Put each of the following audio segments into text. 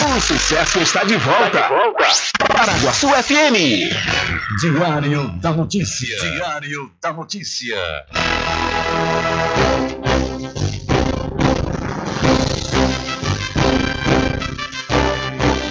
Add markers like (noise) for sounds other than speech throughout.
O sucesso está de volta. Paraguaçu FM. Diário da Notícia. Diário da Notícia.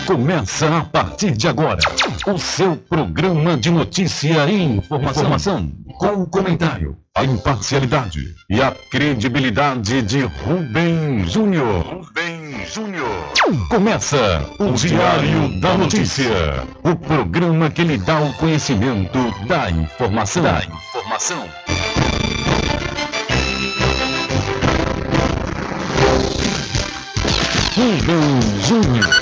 Começa a partir de agora o seu programa de notícia e informação, informação com o comentário, a imparcialidade e a credibilidade de Rubem Júnior. Rubem Júnior. Começa o Diário da Notícia, o programa que lhe dá o conhecimento da informação. Da informação. Rubem Júnior.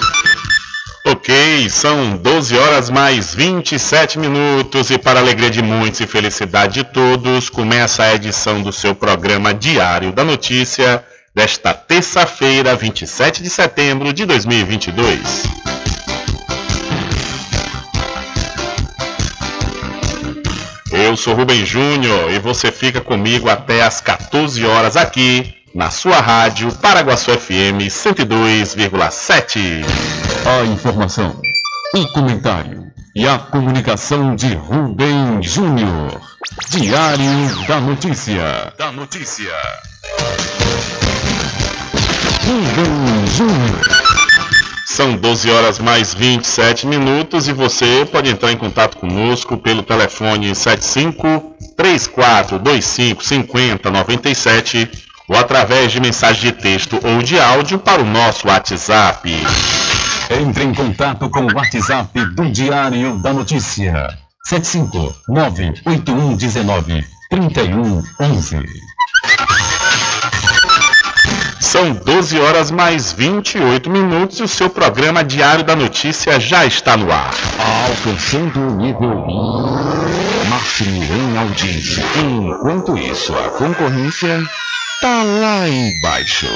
Ok, são 12 horas mais 27 minutos e para alegria de muitos e felicidade de todos, começa a edição do seu programa Diário da Notícia desta terça-feira, 27 de setembro de 2022. Eu sou Rubem Júnior e você fica comigo até às 14 horas aqui na sua rádio Paraguaçu FM 102,7. A informação, o comentário e a comunicação de Rubem Júnior. Diário da Notícia. Da Notícia. São 12 horas mais 27 minutos e você pode entrar em contato conosco pelo telefone 75 3425 5097 ou através de mensagem de texto ou de áudio para o nosso WhatsApp. Entre em contato com o WhatsApp do Diário da Notícia. 759-8119-3111. São 12 horas mais 28 minutos e o seu programa Diário da Notícia já está no ar. Alcançando o nível máximo em audiência. Enquanto isso, a concorrência Tá lá embaixo.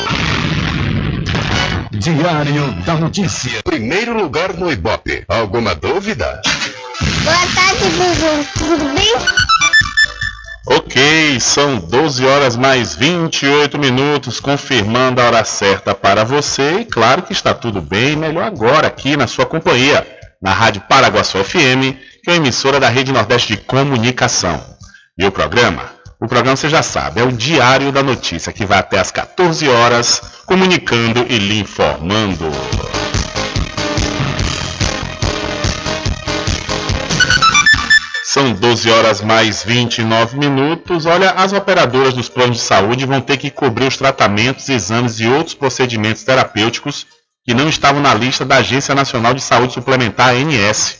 Diário da Notícia. Primeiro lugar no Ibope. Alguma dúvida? Boa tarde, Bubu. Tudo bem? Ok, são 12 horas mais 28 minutos, confirmando a hora certa para você. E claro que está tudo bem, melhor agora aqui na sua companhia, na Rádio Paraguaçu FM, que é emissora da Rede Nordeste de Comunicação. E o programa o programa você já sabe, é o Diário da Notícia, que vai até às 14 horas, comunicando e lhe informando. São 12 horas mais 29 minutos. Olha, as operadoras dos planos de saúde vão ter que cobrir os tratamentos, exames e outros procedimentos terapêuticos que não estavam na lista da Agência Nacional de Saúde Suplementar, ANS.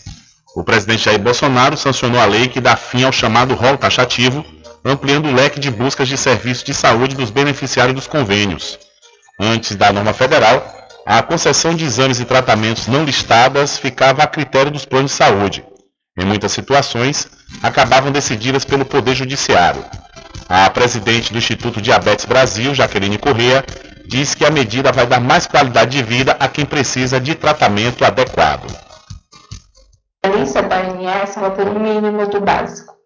O presidente Jair Bolsonaro sancionou a lei que dá fim ao chamado rol taxativo ampliando o leque de buscas de serviços de saúde dos beneficiários dos convênios. Antes da norma federal, a concessão de exames e tratamentos não listadas ficava a critério dos planos de saúde. Em muitas situações, acabavam decididas pelo Poder Judiciário. A presidente do Instituto Diabetes Brasil, Jaqueline Correa, diz que a medida vai dar mais qualidade de vida a quem precisa de tratamento adequado. A lista da ANS ela tem um mínimo do básico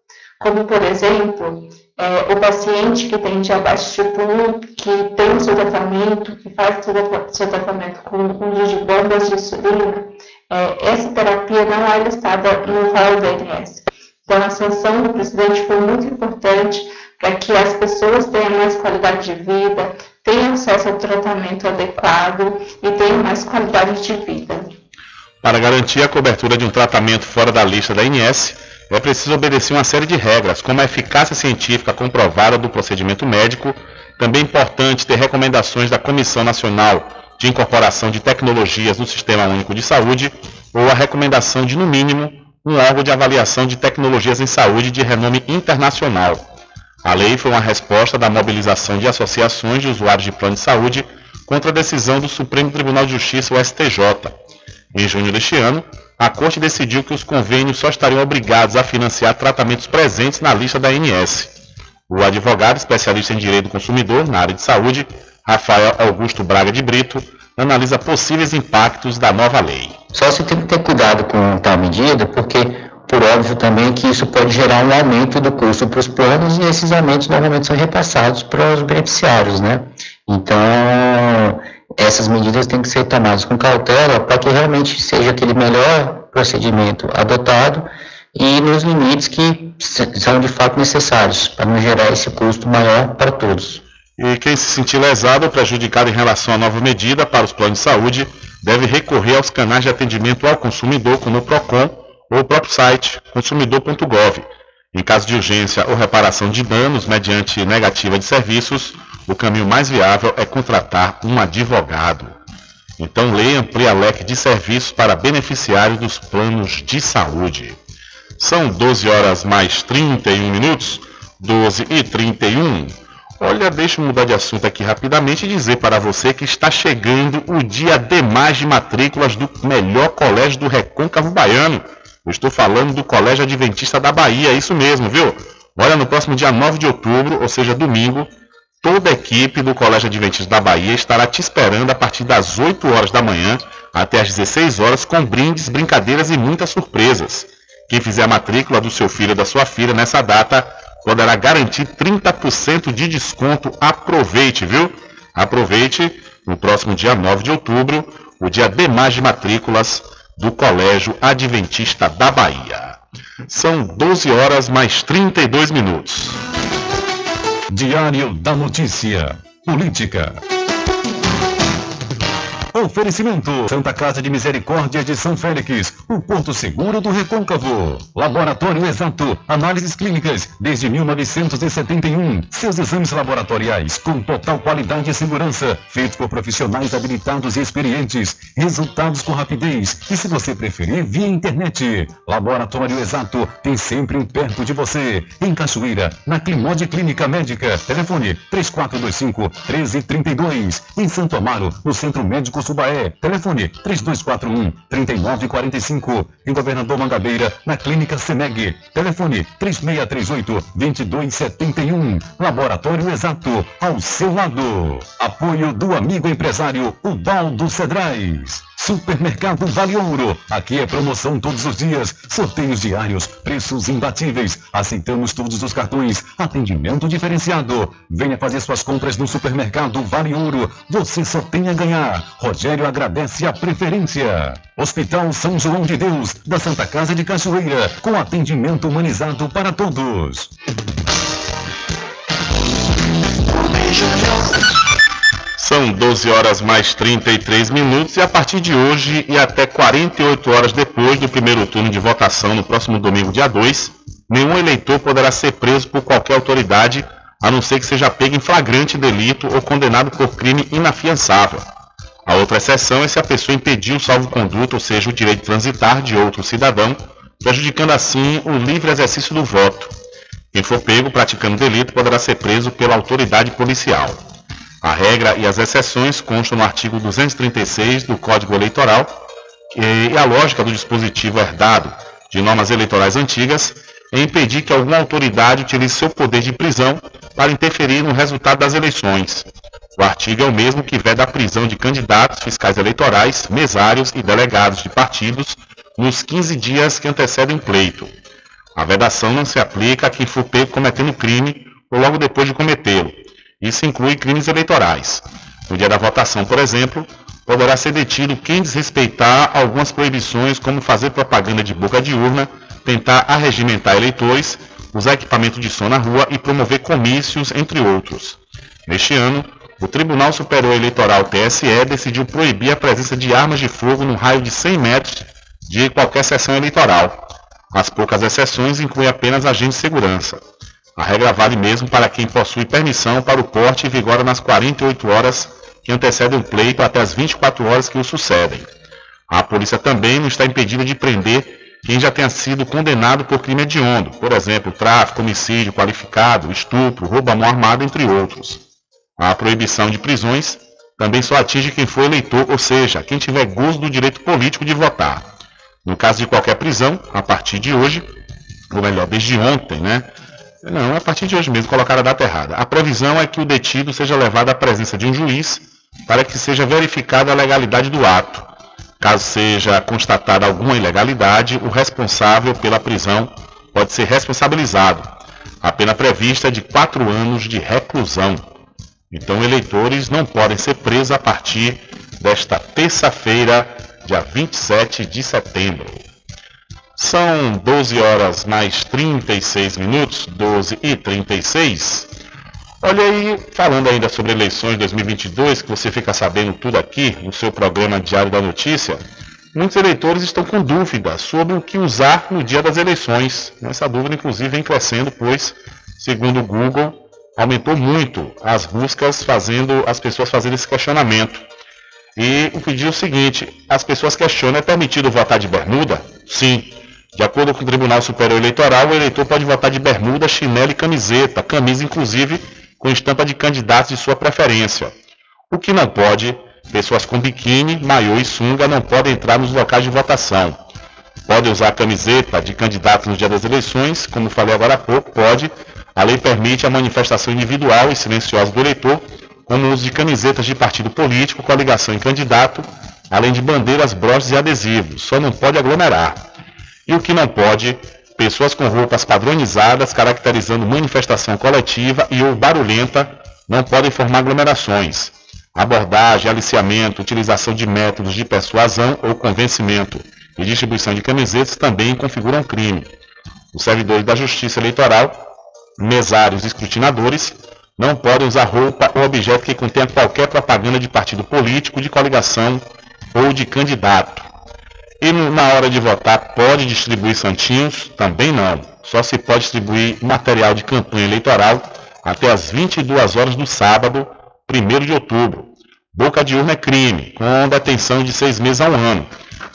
como por exemplo, é, o paciente que tem diabetes tipo 1, que tem o seu tratamento, que faz o seu tratamento com uso de bombas de insulina, é, essa terapia não é listada no rol do INS. Então, a sanção do presidente foi muito importante para que as pessoas tenham mais qualidade de vida, tenham acesso ao tratamento adequado e tenham mais qualidade de vida. Para garantir a cobertura de um tratamento fora da lista da INS, é preciso obedecer uma série de regras, como a eficácia científica comprovada do procedimento médico. Também é importante ter recomendações da Comissão Nacional de Incorporação de Tecnologias no Sistema Único de Saúde ou a recomendação de, no mínimo, um órgão de avaliação de tecnologias em saúde de renome internacional. A lei foi uma resposta da mobilização de associações de usuários de plano de saúde contra a decisão do Supremo Tribunal de Justiça, o STJ. Em junho deste ano, a Corte decidiu que os convênios só estariam obrigados a financiar tratamentos presentes na lista da ANS. O advogado especialista em direito do consumidor na área de saúde, Rafael Augusto Braga de Brito, analisa possíveis impactos da nova lei. Só se tem que ter cuidado com tal medida, porque por óbvio também que isso pode gerar um aumento do custo para os planos e esses aumentos normalmente são repassados para os beneficiários, né? Então, essas medidas têm que ser tomadas com cautela para que realmente seja aquele melhor procedimento adotado e nos limites que são de fato necessários para não gerar esse custo maior para todos. E quem se sentir lesado ou prejudicado em relação à nova medida para os planos de saúde deve recorrer aos canais de atendimento ao consumidor, como o PROCON ou o próprio site consumidor.gov. Em caso de urgência ou reparação de danos mediante negativa de serviços, o caminho mais viável é contratar um advogado. Então leia amplia leque de serviços para beneficiários dos planos de saúde. São 12 horas mais 31 minutos, 12 e 31. Olha, deixa eu mudar de assunto aqui rapidamente e dizer para você que está chegando o dia D mais de matrículas do melhor colégio do Recôncavo Baiano. Eu estou falando do Colégio Adventista da Bahia, é isso mesmo, viu? Olha, no próximo dia 9 de outubro, ou seja, domingo, toda a equipe do Colégio Adventista da Bahia estará te esperando a partir das 8 horas da manhã até as 16 horas com brindes, brincadeiras e muitas surpresas. Quem fizer a matrícula do seu filho ou da sua filha nessa data poderá garantir 30% de desconto. Aproveite, viu? Aproveite no próximo dia 9 de outubro, o dia de mais de matrículas do Colégio Adventista da Bahia. São 12 horas mais 32 minutos. Diário da Notícia. Política. Oferecimento: Santa Casa de Misericórdia de São Félix, o Porto Seguro do Recôncavo. Laboratório Exato, análises clínicas desde 1971. Seus exames laboratoriais com total qualidade e segurança, feitos por profissionais habilitados e experientes. Resultados com rapidez e, se você preferir, via internet. Laboratório Exato tem sempre um perto de você. Em Cachoeira, na Climode Clínica Médica. Telefone 3425 1332. Em Santo Amaro, no Centro Médico Subaé. Telefone 3241 3945. Em Governador Mangabeira, na Clínica Seneg. Telefone 3638 2271. Laboratório Exato, ao seu lado. Apoio do amigo empresário Ubaldo Cedrais. Supermercado Vale Ouro. Aqui é promoção todos os dias, sorteios diários, preços imbatíveis. Aceitamos todos os cartões, atendimento diferenciado. Venha fazer suas compras no Supermercado Vale Ouro. Você só tem a ganhar. Rogério agradece a preferência. Hospital São João de Deus, da Santa Casa de Cachoeira, com atendimento humanizado para todos. São 12 horas mais 33 minutos e a partir de hoje e até 48 horas depois do primeiro turno de votação no próximo domingo, dia 2, nenhum eleitor poderá ser preso por qualquer autoridade, a não ser que seja pego em flagrante delito ou condenado por crime inafiançável. A outra exceção é se a pessoa impediu o salvo-conduto, ou seja, o direito de transitar de outro cidadão, prejudicando assim o livre exercício do voto. Quem for pego praticando delito poderá ser preso pela autoridade policial. A regra e as exceções constam no artigo 236 do Código Eleitoral e a lógica do dispositivo herdado de normas eleitorais antigas é impedir que alguma autoridade utilize seu poder de prisão para interferir no resultado das eleições. O artigo é o mesmo que veda a prisão de candidatos, fiscais eleitorais, mesários e delegados de partidos nos 15 dias que antecedem o pleito. A vedação não se aplica a quem for pego cometendo crime ou logo depois de cometê-lo, isso inclui crimes eleitorais. No dia da votação, por exemplo, poderá ser detido quem desrespeitar algumas proibições, como fazer propaganda de boca de urna, tentar arregimentar eleitores, usar equipamento de som na rua e promover comícios, entre outros. Neste ano, o Tribunal Superior Eleitoral TSE decidiu proibir a presença de armas de fogo no raio de 100 metros de qualquer sessão eleitoral. As poucas exceções incluem apenas agentes de segurança. A regra vale mesmo para quem possui permissão para o porte e vigora nas 48 horas que antecedem o pleito até as 24 horas que o sucedem. A polícia também não está impedida de prender quem já tenha sido condenado por crime hediondo, por exemplo, tráfico, homicídio qualificado, estupro, roubo à mão armada, entre outros. A proibição de prisões também só atinge quem for eleitor, ou seja, quem tiver gozo do direito político de votar. No caso de qualquer prisão, a partir de hoje, ou melhor, desde ontem, né, não, a partir de hoje mesmo, colocaram a data errada. A previsão é que o detido seja levado à presença de um juiz para que seja verificada a legalidade do ato. Caso seja constatada alguma ilegalidade, o responsável pela prisão pode ser responsabilizado. A pena prevista é de quatro anos de reclusão. Então, eleitores não podem ser presos a partir desta terça-feira, dia 27 de setembro. São 12 horas mais 36 minutos, 12 e 36. Olha aí, falando ainda sobre eleições 2022, que você fica sabendo tudo aqui no seu programa Diário da Notícia, muitos eleitores estão com dúvidas sobre o que usar no dia das eleições. Essa dúvida, inclusive, vem crescendo, pois, segundo o Google, aumentou muito as buscas fazendo as pessoas fazerem esse questionamento. E o pedido é o seguinte: as pessoas questionam: é permitido votar de bermuda? Sim. De acordo com o Tribunal Superior Eleitoral, o eleitor pode votar de bermuda, chinelo e camiseta, camisa inclusive com estampa de candidatos de sua preferência. O que não pode, pessoas com biquíni, maiô e sunga não podem entrar nos locais de votação. Pode usar camiseta de candidato no dia das eleições, como falei agora há pouco, pode. A lei permite a manifestação individual e silenciosa do eleitor, como o uso de camisetas de partido político com a ligação em candidato, além de bandeiras, broches e adesivos. Só não pode aglomerar. E o que não pode, pessoas com roupas padronizadas caracterizando manifestação coletiva e ou barulhenta não podem formar aglomerações. Abordagem, aliciamento, utilização de métodos de persuasão ou convencimento e distribuição de camisetas também configuram crime. Os servidores da Justiça Eleitoral, mesários escrutinadores não podem usar roupa ou objeto que contenha qualquer propaganda de partido político, de coligação ou de candidato. E na hora de votar, pode distribuir santinhos? Também não. Só se pode distribuir material de campanha eleitoral até as 22 horas do sábado, 1 de outubro. Boca de urna é crime, com detenção de seis meses a um ano,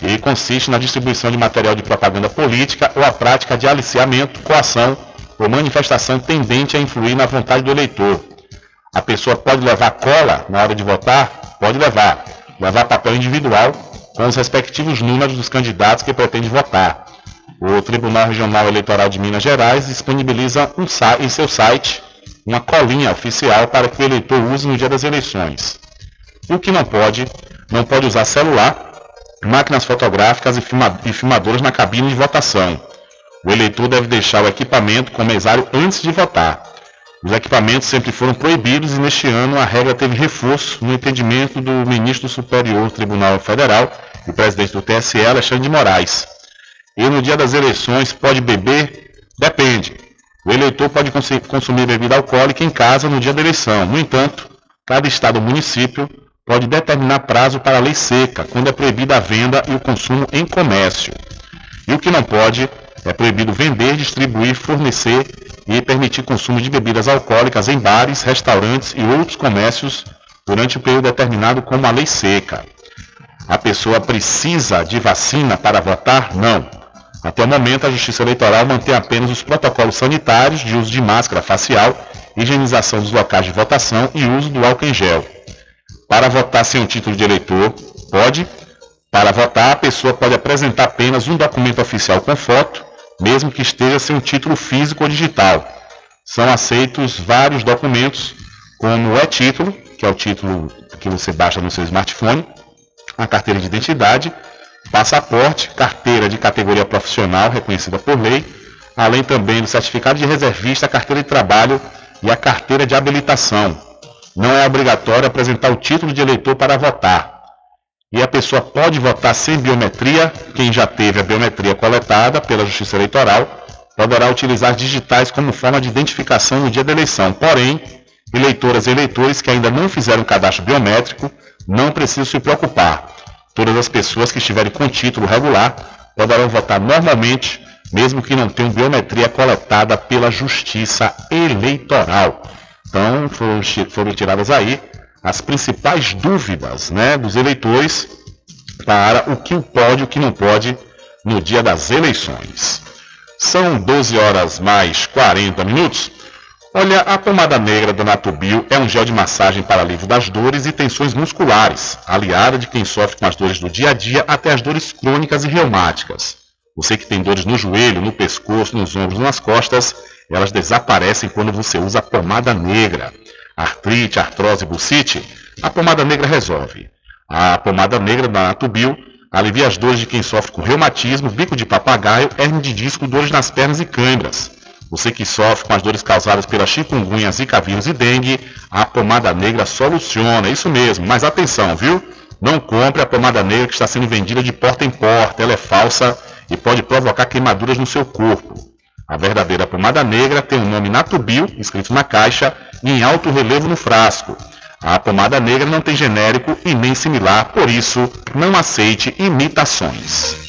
e consiste na distribuição de material de propaganda política ou a prática de aliciamento, coação ou manifestação tendente a influir na vontade do eleitor. A pessoa pode levar cola na hora de votar? Pode levar. Levar papel individual com os respectivos números dos candidatos que pretende votar. O Tribunal Regional Eleitoral de Minas Gerais disponibiliza um, em seu site uma colinha oficial para que o eleitor use no dia das eleições. E o que não pode, não pode usar celular, máquinas fotográficas e, filma, e filmadoras na cabine de votação. O eleitor deve deixar o equipamento com o mesário antes de votar. Os equipamentos sempre foram proibidos e neste ano a regra teve reforço no entendimento do ministro do Superior Tribunal Federal, o presidente do TSE, Alexandre de Moraes. E no dia das eleições pode beber? Depende. O eleitor pode consumir bebida alcoólica em casa no dia da eleição. No entanto, cada estado ou município pode determinar prazo para a lei seca, quando é proibida a venda e o consumo em comércio. E o que não pode é proibido vender, distribuir, fornecer e permitir consumo de bebidas alcoólicas em bares, restaurantes e outros comércios durante um período determinado como a lei seca. A pessoa precisa de vacina para votar? Não. Até o momento, a Justiça Eleitoral mantém apenas os protocolos sanitários de uso de máscara facial, higienização dos locais de votação e uso do álcool em gel. Para votar sem o título de eleitor, pode. Para votar, a pessoa pode apresentar apenas um documento oficial com foto, mesmo que esteja sem título físico ou digital. São aceitos vários documentos, como o e-título, que é o título que você baixa no seu smartphone, a carteira de identidade, passaporte, carteira de categoria profissional reconhecida por lei, além também do certificado de reservista, a carteira de trabalho e a carteira de habilitação. Não é obrigatório apresentar o título de eleitor para votar. E a pessoa pode votar sem biometria, quem já teve a biometria coletada pela Justiça Eleitoral poderá utilizar digitais como forma de identificação no dia da eleição. Porém, eleitoras e eleitores que ainda não fizeram cadastro biométrico não precisam se preocupar. Todas as pessoas que estiverem com título regular poderão votar normalmente, mesmo que não tenham biometria coletada pela Justiça Eleitoral. Então, foram, foram tiradas aí as principais dúvidas né, dos eleitores para o que pode e o que não pode no dia das eleições. São 12 horas mais 40 minutos. Olha, a pomada negra da Natubio é um gel de massagem para alívio das dores e tensões musculares, aliada de quem sofre com as dores do dia a dia até as dores crônicas e reumáticas. Você que tem dores no joelho, no pescoço, nos ombros, nas costas, elas desaparecem quando você usa a pomada negra. Artrite, artrose, bucite, a pomada negra resolve. A pomada negra da Natubio alivia as dores de quem sofre com reumatismo, bico de papagaio, hernia de disco, dores nas pernas e câimbras. Você que sofre com as dores causadas pela chikungunya, zika vírus e dengue, A pomada negra soluciona, isso mesmo, mas atenção, viu? Não compre a pomada negra que está sendo vendida de porta em porta, ela é falsa e pode provocar queimaduras no seu corpo. A verdadeira pomada negra tem o nome Natubio escrito na caixa e em alto relevo no frasco. A pomada negra não tem genérico e nem similar, por isso, não aceite imitações.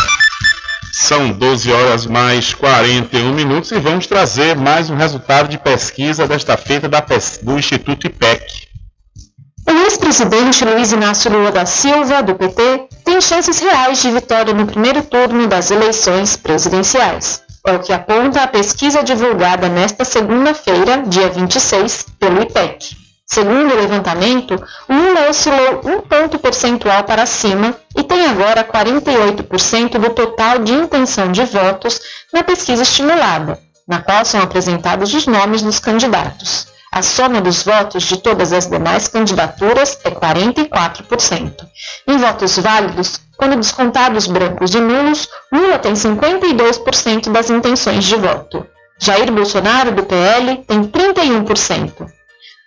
São 12 horas mais 41 minutos e vamos trazer mais um resultado de pesquisa desta feita do Instituto IPEC. O ex-presidente Luiz Inácio Lula da Silva, do PT, tem chances reais de vitória no primeiro turno das eleições presidenciais. É o que aponta a pesquisa divulgada nesta segunda-feira, dia 26, pelo IPEC. Segundo o levantamento, Lula oscilou um ponto percentual para cima e tem agora 48% do total de intenção de votos na pesquisa estimulada, na qual são apresentados os nomes dos candidatos. A soma dos votos de todas as demais candidaturas é 44%. Em votos válidos, quando descontados brancos e nulos, Lula tem 52% das intenções de voto. Jair Bolsonaro, do PL, tem 31%.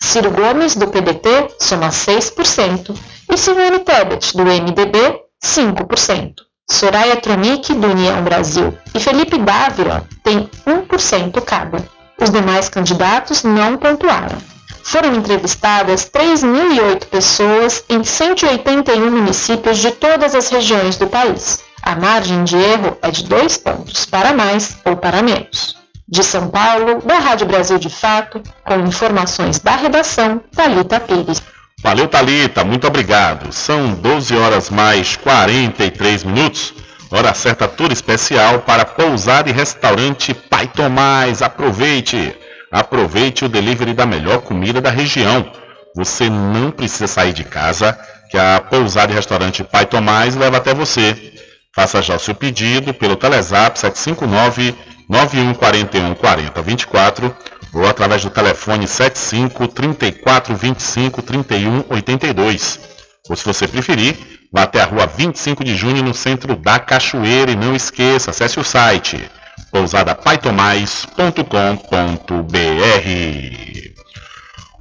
Ciro Gomes, do PDT, soma 6%, e Simone Tebet, do MDB, 5%. Soraya Tronic, do União Brasil, e Felipe Dávila têm 1% cada. Os demais candidatos não pontuaram. Foram entrevistadas 3.008 pessoas em 181 municípios de todas as regiões do país. A margem de erro é de 2 pontos, para mais ou para menos. De São Paulo, da Rádio Brasil de Fato, com informações da redação, Talita Pires. Valeu, Talita, muito obrigado. São 12 horas mais 43 minutos. Hora certa toda especial para pousar e restaurante Pai Tomás. Aproveite! Aproveite o delivery da melhor comida da região. Você não precisa sair de casa, que a pousada e restaurante Pai Tomás leva até você. Faça já o seu pedido pelo Telezap 759 9141 40 24 ou através do telefone 75 34 25 31 82. Ou se você preferir, vá até a rua 25 de junho no centro da Cachoeira e não esqueça, acesse o site pousadapaitomais.com.br.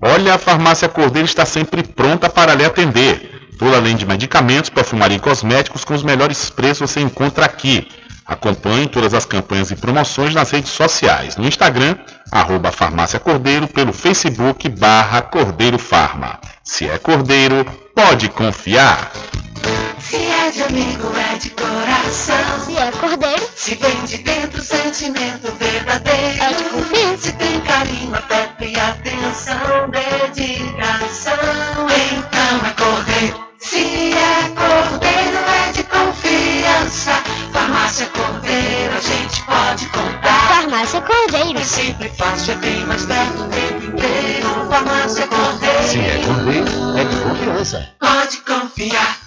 Olha, a farmácia Cordeiro está sempre pronta para lhe atender. Toda além de medicamentos, perfumaria e cosméticos com os melhores preços você encontra aqui. Acompanhe todas as campanhas e promoções nas redes sociais, no Instagram, arroba Farmácia Cordeiro, pelo Facebook, barra Cordeiro Farma. Se é Cordeiro, pode confiar. Se é de amigo, é de coração. Se é cordeiro, Se vem de dentro, sentimento verdadeiro. É de confiança. Se tem carinho, afeto e atenção, dedicação. Então é cordeiro. Se é cordeiro, é de confiança. Farmácia Cordeiro, a gente pode contar. farmácia cordeiro. É sempre fácil, é bem mais perto do tempo inteiro. Farmácia Cordeiro. Se é cordeiro, é de confiança. Pode confiar.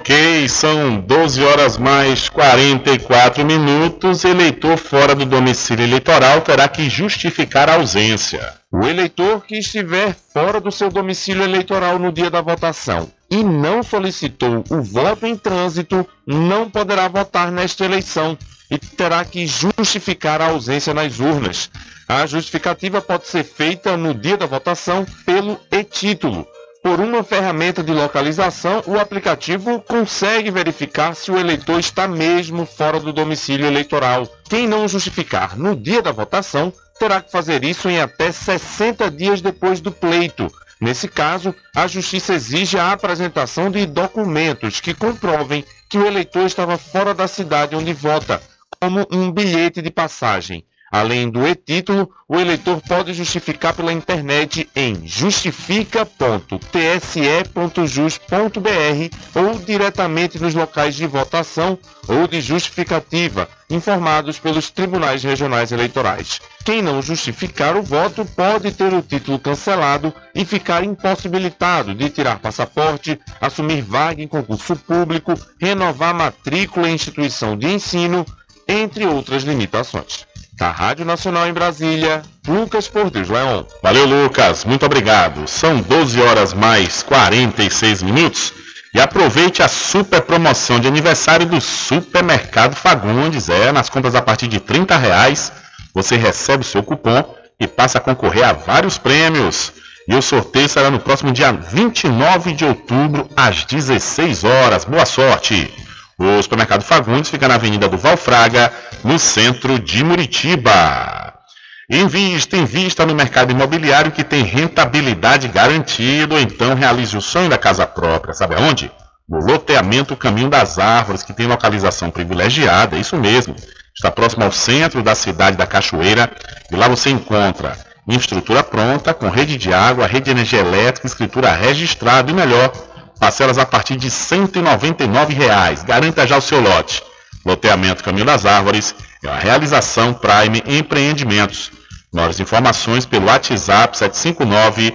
Ok, são 12 horas mais 44 minutos. Eleitor fora do domicílio eleitoral terá que justificar a ausência. O eleitor que estiver fora do seu domicílio eleitoral no dia da votação e não solicitou o voto em trânsito não poderá votar nesta eleição e terá que justificar a ausência nas urnas. A justificativa pode ser feita no dia da votação pelo e-título. Por uma ferramenta de localização, o aplicativo consegue verificar se o eleitor está mesmo fora do domicílio eleitoral. Quem não justificar no dia da votação terá que fazer isso em até 60 dias depois do pleito. Nesse caso, a Justiça exige a apresentação de documentos que comprovem que o eleitor estava fora da cidade onde vota, como um bilhete de passagem. Além do e-título, o eleitor pode justificar pela internet em justifica.tse.jus.br ou diretamente nos locais de votação ou de justificativa, informados pelos tribunais regionais eleitorais. Quem não justificar o voto pode ter o título cancelado e ficar impossibilitado de tirar passaporte, assumir vaga em concurso público, renovar matrícula em instituição de ensino, entre outras limitações. Da Rádio Nacional em Brasília, Lucas Portes Leão. Valeu, Lucas. Muito obrigado. São 12 horas mais 46 minutos. E aproveite a super promoção de aniversário do Supermercado Fagundes. É, nas compras a partir de 30 reais, você recebe o seu cupom e passa a concorrer a vários prêmios. E o sorteio será no próximo dia 29 de outubro, às 16 horas. Boa sorte! O supermercado Fagundes fica na Avenida do Valfraga, no centro de Muritiba. Invista, invista no mercado imobiliário que tem rentabilidade garantida, então realize o sonho da casa própria. Sabe aonde? No loteamento Caminho das Árvores, que tem localização privilegiada, isso mesmo. Está próximo ao centro da cidade da Cachoeira e lá você encontra infraestrutura pronta, com rede de água, rede de energia elétrica, escritura registrada e melhor, Parcelas a partir de 199 reais. Garanta já o seu lote. Loteamento Caminho das Árvores é uma realização Prime Empreendimentos. Maiores informações pelo WhatsApp 759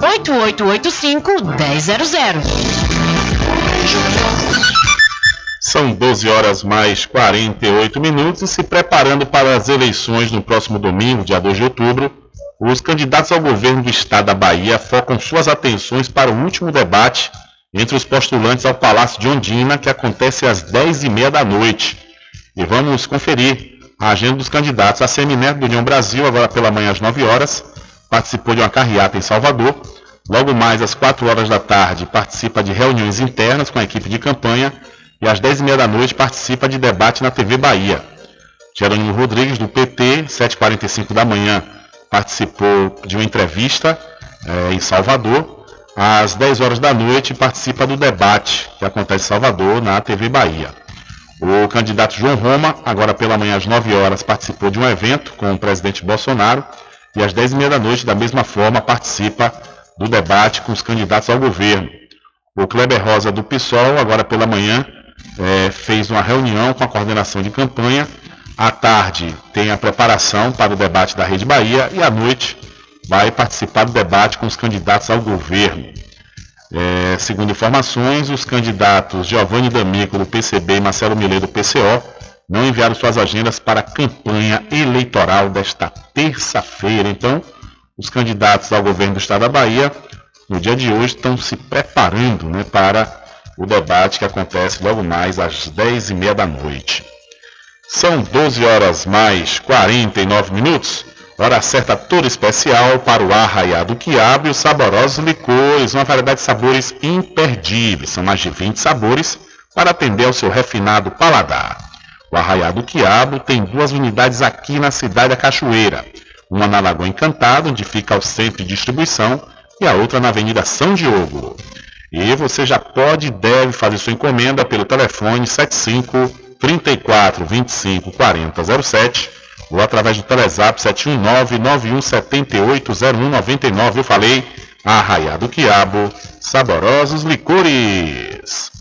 1000. São 12 horas mais 48 minutos se preparando para as eleições no próximo domingo, dia 2 de outubro, os candidatos ao governo do estado da Bahia focam suas atenções para o último debate entre os postulantes ao Palácio de Ondina, que acontece às 10h30 da noite. E vamos conferir a agenda dos candidatos. A Semineto do União Brasil, agora pela manhã às 9 horas, participou de uma carreata em Salvador. Logo mais às 4 horas da tarde, participa de reuniões internas com a equipe de campanha e às 10h30 da noite participa de debate na TV Bahia. Jerônimo Rodrigues, do PT, 7h45 da manhã, participou de uma entrevista é, em Salvador. Às 10 horas da noite participa do debate que acontece em Salvador, na TV Bahia. O candidato João Roma, agora pela manhã às 9 horas, participou de um evento com o presidente Bolsonaro e às 10h30 da noite, da mesma forma, participa do debate com os candidatos ao governo. O Kleber Rosa do PSOL, agora pela manhã, é, fez uma reunião com a coordenação de campanha. À tarde tem a preparação para o debate da Rede Bahia e à noite vai participar do debate com os candidatos ao governo. É, segundo informações, os candidatos Giovanni D'Amico do PCB e Marcelo Millet do PCO não enviaram suas agendas para a campanha eleitoral desta terça-feira. Então, os candidatos ao governo do estado da Bahia, no dia de hoje, estão se preparando né, para o debate que acontece logo mais às 10h30 da noite. São 12 horas mais 49 minutos. Hora certa toda especial para o arraiado quiabo e os saborosos licores, uma variedade de sabores imperdíveis. São mais de 20 sabores para atender ao seu refinado paladar. O arraiado quiabo tem duas unidades aqui na cidade da Cachoeira. Uma na Lagoa Encantada, onde fica o centro de distribuição, e a outra na Avenida São Diogo. E você já pode e deve fazer sua encomenda pelo telefone 75 34 25 40 07 ou através do Telezap 719 9178 0199. Eu falei, Arraiado Quiabo, saborosos licores.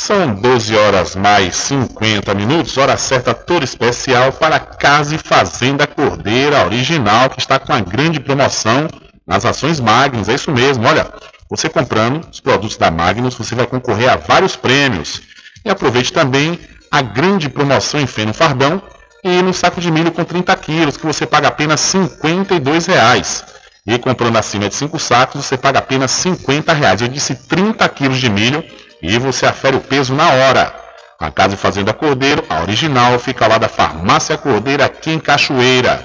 São 12 horas mais 50 minutos, hora certa toda especial para Casa e Fazenda Cordeira Original, que está com a grande promoção nas ações Magnus. É isso mesmo, olha, você comprando os produtos da Magnus, você vai concorrer a vários prêmios. E aproveite também a grande promoção em feno fardão e no saco de milho com 30 quilos, que você paga apenas R$ 52,00. E comprando acima de 5 sacos, você paga apenas 50 reais. Eu disse 30 quilos de milho e você afere o peso na hora. A Casa Fazenda Cordeiro, a original, fica lá da Farmácia Cordeira, aqui em Cachoeira.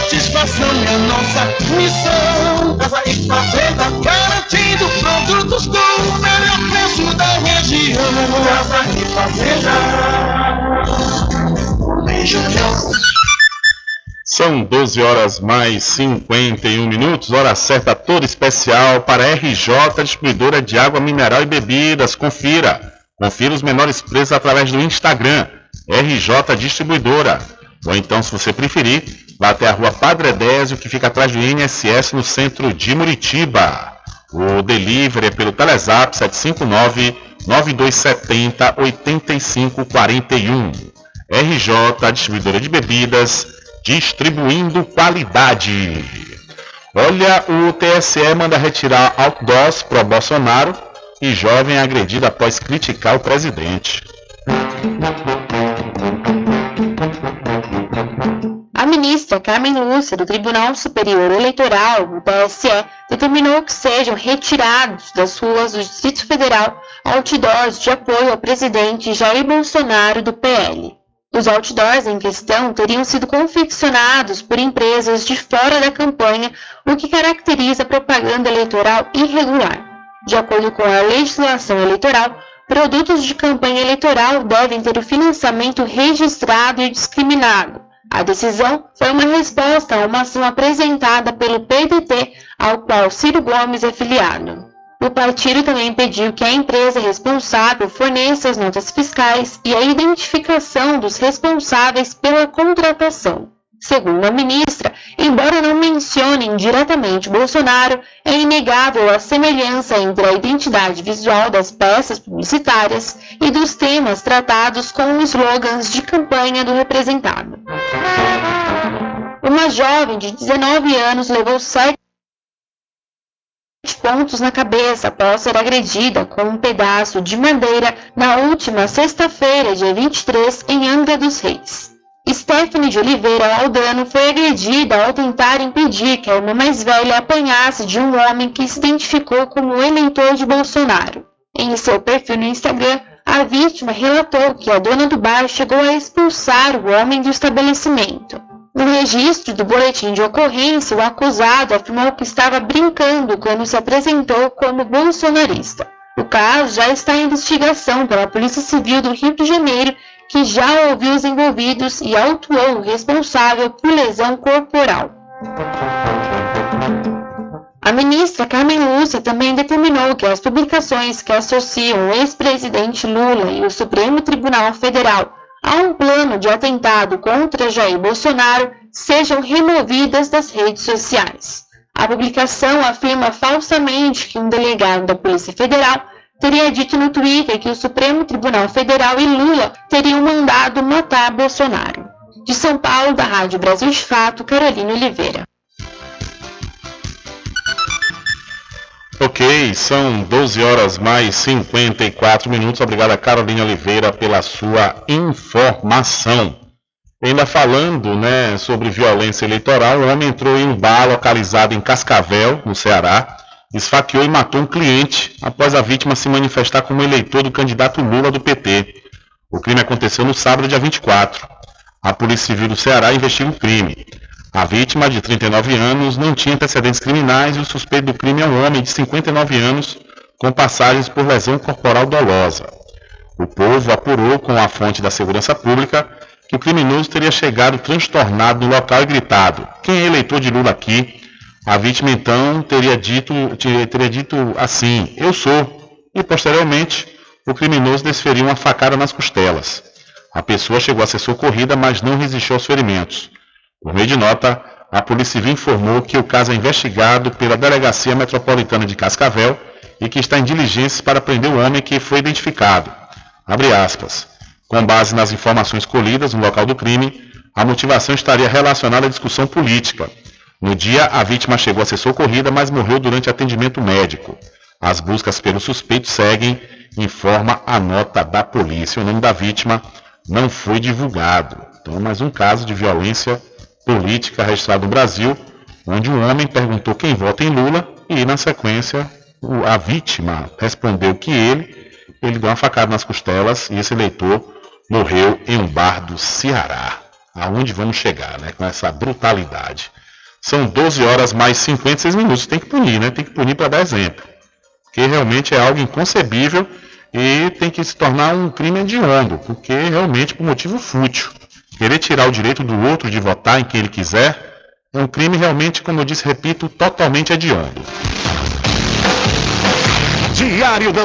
satisfação é nossa missão. Casa e Fazenda, garantindo produtos com o melhor preço da região. Casa e Fazenda. São 12 horas mais 51 minutos, hora certa toda especial para RJ Distribuidora de Água Mineral e Bebidas. Confira. Confira os menores preços através do Instagram, RJ Distribuidora. Ou então, se você preferir, vá até a rua Padre Edésio, que fica atrás do INSS, no centro de Muritiba. O delivery é pelo Telezap 759-9270-8541. RJ Distribuidora de Bebidas, distribuindo qualidade. Olha, o TSE manda retirar outdoors pro Bolsonaro e jovem agredido após criticar o presidente. A ministra Carmen Lúcia, do Tribunal Superior Eleitoral, o TSE, determinou que sejam retirados das ruas do Distrito Federal outdoors de apoio ao presidente Jair Bolsonaro do PL. Os outdoors em questão teriam sido confeccionados por empresas de fora da campanha, o que caracteriza propaganda eleitoral irregular. De acordo com a legislação eleitoral, produtos de campanha eleitoral devem ter o financiamento registrado e discriminado. A decisão foi uma resposta a uma ação apresentada pelo PDT, ao qual Ciro Gomes é filiado. O partido também pediu que a empresa responsável forneça as notas fiscais e a identificação dos responsáveis pela contratação. Segundo a ministra, embora não mencionem diretamente Bolsonaro, é inegável a semelhança entre a identidade visual das peças publicitárias e dos temas tratados com os slogans de campanha do representado. Uma jovem de 19 anos levou sete pontos na cabeça após ser agredida com um pedaço de madeira na última sexta-feira, dia 23, em Angra dos Reis. Stephanie de Oliveira Aldano foi agredida ao tentar impedir que a irmã mais velha apanhasse de um homem que se identificou como eleitor de Bolsonaro. Em seu perfil no Instagram, a vítima relatou que a dona do bar chegou a expulsar o homem do estabelecimento. No registro do boletim de ocorrência, o acusado afirmou que estava brincando quando se apresentou como bolsonarista. O caso já está em investigação pela Polícia Civil do Rio de Janeiro, que já ouviu os envolvidos e autuou o responsável por lesão corporal. A ministra Carmen Lúcia também determinou que as publicações que associam o ex-presidente Lula e o Supremo Tribunal Federal a um plano de atentado contra Jair Bolsonaro sejam removidas das redes sociais. A publicação afirma falsamente que um delegado da Polícia Federal teria dito no Twitter que o Supremo Tribunal Federal e Lula teriam mandado matar Bolsonaro. De São Paulo, da Rádio Brasil de Fato, Carolina Oliveira. Ok, são 12 horas mais 54 minutos. Obrigado a Carolina Oliveira pela sua informação. Ainda falando né, sobre violência eleitoral, o homem entrou em um bar localizado em Cascavel, no Ceará, esfaqueou e matou um cliente após a vítima se manifestar como eleitor do candidato Lula do PT. O crime aconteceu no sábado, dia 24. A Polícia Civil do Ceará investiga o crime. A vítima, de 39 anos, não tinha antecedentes criminais e o suspeito do crime é um homem de 59 anos com passagens por lesão corporal dolosa. O povo apurou com a fonte da segurança pública que o criminoso teria chegado transtornado no local e gritado: Quem é eleitor de Lula aqui? A vítima então teria dito, teria dito assim: Eu sou. E posteriormente, o criminoso desferiu uma facada nas costelas. A pessoa chegou a ser socorrida, mas não resistiu aos ferimentos. Por meio de nota, a Polícia Civil informou que o caso é investigado pela Delegacia Metropolitana de Cascavel e que está em diligências para prender o homem que foi identificado. Aspas. Com base nas informações colhidas no local do crime, a motivação estaria relacionada à discussão política. No dia, a vítima chegou a ser socorrida, mas morreu durante atendimento médico. As buscas pelo suspeito seguem, informa a nota da polícia. O nome da vítima não foi divulgado. Então, mais um caso de violência política registrado no Brasil, onde um homem perguntou quem vota em Lula e, na sequência, a vítima respondeu que ele, ele deu uma facada nas costelas e esse eleitor morreu em um bar do Ceará. Aonde vamos chegar, né? Com essa brutalidade. São 12 horas mais 56 minutos. Tem que punir, né? Tem que punir para dar exemplo. Porque realmente é algo inconcebível e tem que se tornar um crime hediondo, porque realmente por motivo fútil. Querer tirar o direito do outro de votar em quem ele quiser é um crime realmente, como eu disse, repito, totalmente hediondo. Diário da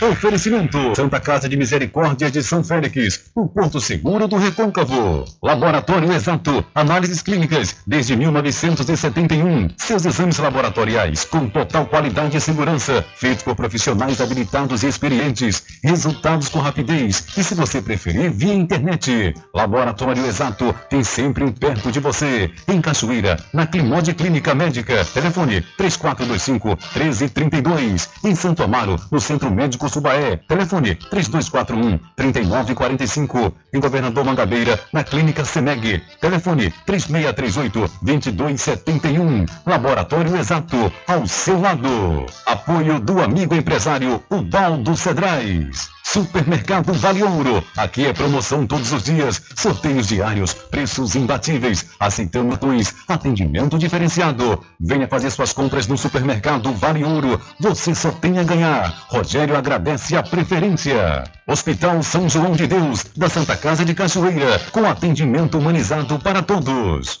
Oferecimento: Santa Casa de Misericórdia de São Félix, o Porto Seguro do Recôncavo. Laboratório Exato, análises clínicas desde 1971. Seus exames laboratoriais com total qualidade e segurança, feitos por profissionais habilitados e experientes. Resultados com rapidez e, se você preferir, via internet. Laboratório Exato tem sempre um perto de você. Em Cachoeira, na Climode Clínica Médica. Telefone 3425 1332. Em Santo Amaro, no Centro Médico Subaé. Telefone 3241 3945. Em Governador Mangabeira, na Clínica Semeg. Telefone 3638 2271. Laboratório Exato, ao seu lado. Apoio do amigo empresário Ubaldo Cedrais. Supermercado Vale Ouro. Aqui é promoção todos os dias, sorteios diários, preços imbatíveis, aceitando cartões, atendimento diferenciado. Venha fazer suas compras no Supermercado Vale Ouro. Você só tem a ganhar. Rogério agradece a preferência. Hospital São João de Deus, da Santa Casa de Cachoeira, com atendimento humanizado para todos.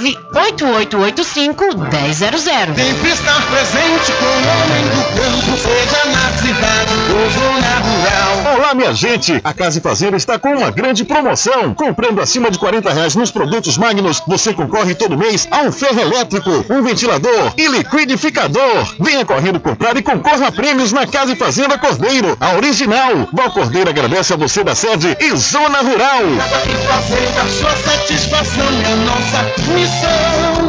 1000. Sempre estar presente com o homem do campo, seja na cidade ou zona rural. Olá, minha gente! A Casa e Fazenda está com uma grande promoção. Comprando acima de 40 reais nos produtos Magnus, você concorre todo mês a um ferro elétrico, um ventilador e liquidificador. Venha correndo comprar e concorra a prêmios na Casa e Fazenda Cordeiro, a original. Val Cordeiro agradece a você da sede e Zona Rural. Casa e Fazenda, sua satisfação é nossa missão.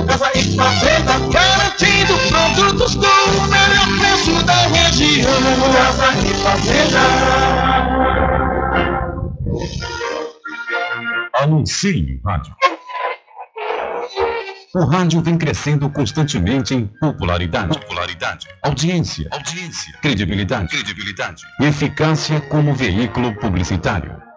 Casa e Fazenda, garantindo produtos com o melhor preço da região. Casa e Fazenda. Anuncie rádio. O rádio vem crescendo constantemente em popularidade, popularidade, audiência, audiência, credibilidade, credibilidade, e eficácia como veículo publicitário.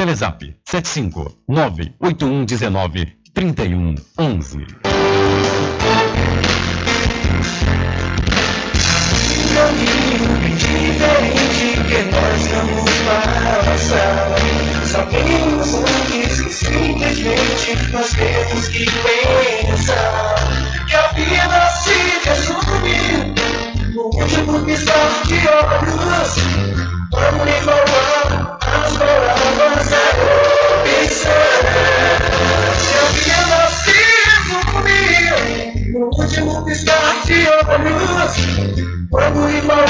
Telezap 75 98119 3111. caminho diferente que nós vamos. Sabemos antes simplesmente nós temos que pensar que a vida se último de. Vamos enrolar as palavras olhos. Vamos embalar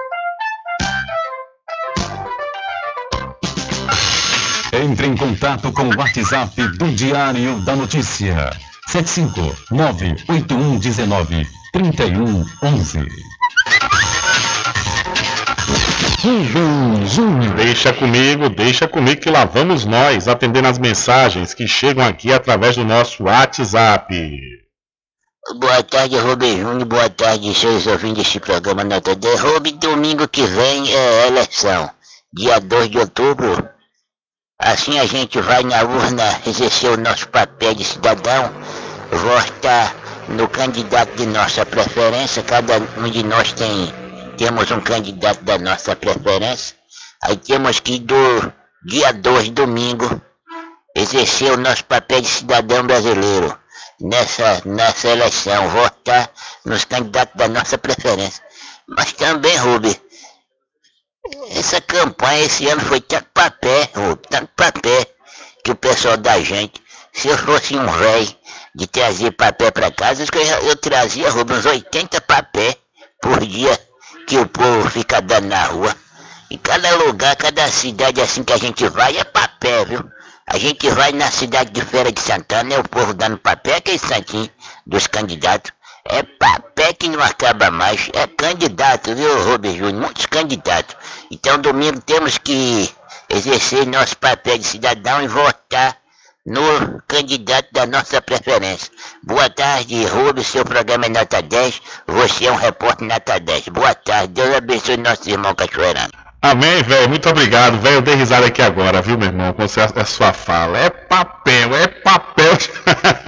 Entre em contato com o WhatsApp do Diário da Notícia. 759-8119-3111. Deixa comigo, deixa comigo que lá vamos nós atendendo as mensagens que chegam aqui através do nosso WhatsApp. Boa tarde, Rubem Júnior. Boa tarde, seus ouvintes deste programa Nota 10. Rubem, domingo que vem é eleição. Dia 2 de outubro. Assim a gente vai na urna exercer o nosso papel de cidadão, votar no candidato de nossa preferência. Cada um de nós tem temos um candidato da nossa preferência. Aí temos que do dia 2, domingo, exercer o nosso papel de cidadão brasileiro nessa, nessa eleição, votar nos candidatos da nossa preferência. Mas também, Rubem, essa campanha esse ano foi tanto papel, Rubem, tanto papel, que o pessoal da gente, se eu fosse um velho de trazer papel para casa, eu, eu trazia, Rubem, uns 80 papéis por dia que o povo fica dando na rua. Em cada lugar, cada cidade assim que a gente vai é papel, viu? A gente vai na cidade de Feira de Santana, é o povo dando papel, aquele santinho dos candidatos. É papel que não acaba mais. É candidato, viu, Rubens Júnior? Muitos candidatos. Então, domingo temos que exercer nosso papel de cidadão e votar no candidato da nossa preferência. Boa tarde, Rubens. Seu programa é nota 10. Você é um repórter nota 10. Boa tarde. Deus abençoe nosso irmão Cachoeirano. Amém, velho. Muito obrigado, velho. Eu dei risada aqui agora, viu, meu irmão? Com a sua fala. É papel, é papel.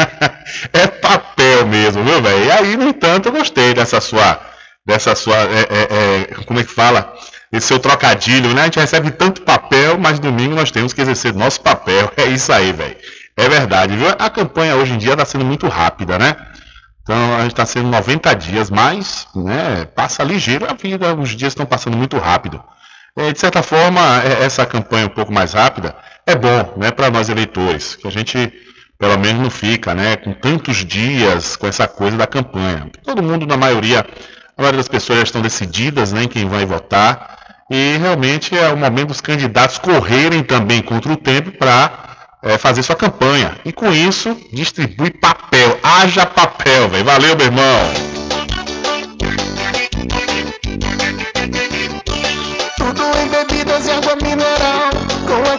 (laughs) é papel mesmo, viu, velho? E aí, no entanto, eu gostei dessa sua. Dessa sua. É, é, é, como é que fala? Esse seu trocadilho, né? A gente recebe tanto papel, mas domingo nós temos que exercer nosso papel. (laughs) É isso aí, velho. É verdade, viu? A campanha hoje em dia está sendo muito rápida, né? Então a gente está sendo 90 dias, mas né, passa ligeiro a vida, os dias estão passando muito rápido. É, de certa forma, é, essa campanha um pouco mais rápida é bom né, para nós eleitores, que a gente pelo menos não fica né, com tantos dias com essa coisa da campanha. Todo mundo, na maioria, a maioria das pessoas já estão decididas né, em quem vai votar, e realmente é o momento dos candidatos correrem também contra o tempo para é, fazer sua campanha. E com isso, distribui papel. Haja papel, velho. Valeu, meu irmão.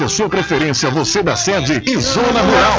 a sua preferência, você da sede e zona rural.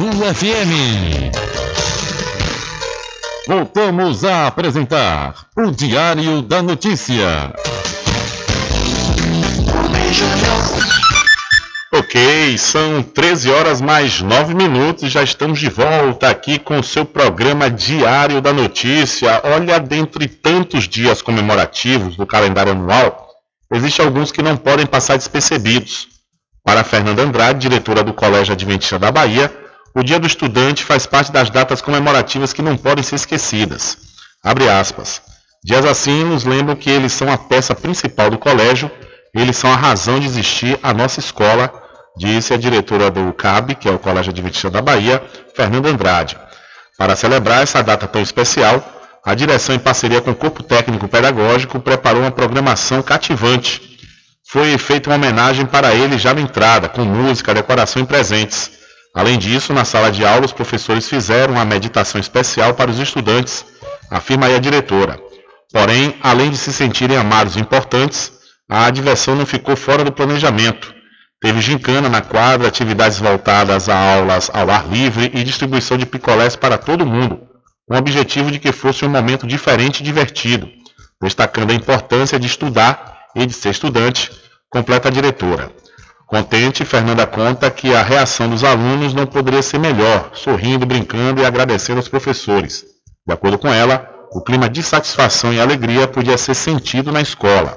FM. Voltamos a apresentar o Diário da Notícia. Ok, são 13 horas mais 9 minutos já estamos de volta aqui com o seu programa Diário da Notícia. Olha, dentre tantos dias comemorativos do calendário anual, existem alguns que não podem passar despercebidos. Para Fernanda Andrade, diretora do Colégio Adventista da Bahia, o Dia do Estudante faz parte das datas comemorativas que não podem ser esquecidas. Abre aspas. Dias assim nos lembram que eles são a peça principal do colégio, eles são a razão de existir a nossa escola, disse a diretora do CAB, que é o Colégio Adventista da Bahia, Fernanda Andrade. Para celebrar essa data tão especial, a direção, em parceria com o Corpo Técnico Pedagógico, preparou uma programação cativante. Foi feita uma homenagem para ele já na entrada, com música, decoração e presentes. Além disso, na sala de aula, os professores fizeram uma meditação especial para os estudantes, afirma aí a diretora. Porém, além de se sentirem amados e importantes, a diversão não ficou fora do planejamento. Teve gincana na quadra, atividades voltadas a aulas ao ar livre e distribuição de picolés para todo mundo. com o objetivo de que fosse um momento diferente e divertido, destacando a importância de estudar e de ser estudante, completa a diretora. Contente, Fernanda conta que a reação dos alunos não poderia ser melhor, sorrindo, brincando e agradecendo aos professores. De acordo com ela, o clima de satisfação e alegria podia ser sentido na escola.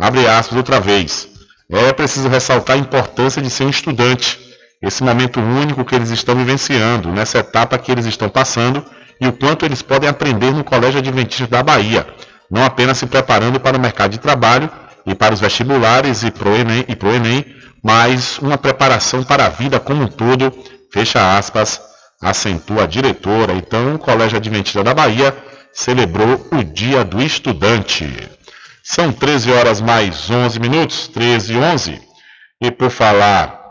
Abre aspas outra vez. É preciso ressaltar a importância de ser um estudante, esse momento único que eles estão vivenciando, nessa etapa que eles estão passando e o quanto eles podem aprender no Colégio Adventista da Bahia, não apenas se preparando para o mercado de trabalho e para os vestibulares e para o Enem, e pro Enem mas uma preparação para a vida como um todo, fecha aspas, acentua a diretora. Então, o Colégio Adventista da Bahia celebrou o Dia do Estudante. São 13 horas mais 11 minutos, 13 e 11. E por falar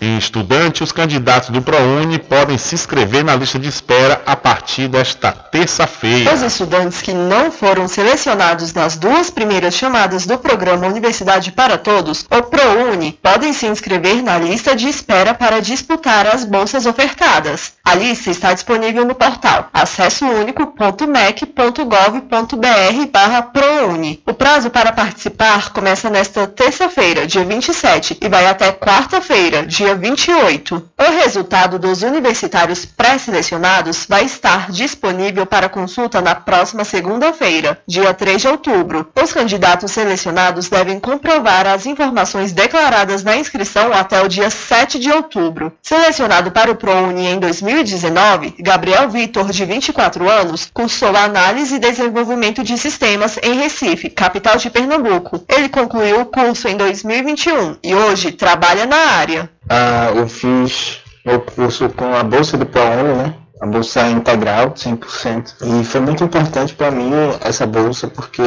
estudante, os candidatos do ProUni podem se inscrever na lista de espera a partir desta terça-feira. Os estudantes que não foram selecionados nas duas primeiras chamadas do programa Universidade para Todos, ou ProUni, podem se inscrever na lista de espera para disputar as bolsas ofertadas. A lista está disponível no portal acessounico.mec.gov.br ProUni. O prazo para participar começa nesta terça-feira, dia 27, e vai até quarta-feira, dia 28. O resultado dos universitários pré-selecionados vai estar disponível para consulta na próxima segunda-feira, dia 3 de outubro. Os candidatos selecionados devem comprovar as informações declaradas na inscrição até o dia 7 de outubro. Selecionado para o ProUni em 2019, Gabriel Vitor, de 24 anos, cursou análise e desenvolvimento de sistemas em Recife, capital de Pernambuco. Ele concluiu o curso em 2021 e hoje trabalha na área. Ah, eu fiz meu curso com a bolsa do ProUni, né? A bolsa integral, 100%. E foi muito importante para mim essa bolsa, porque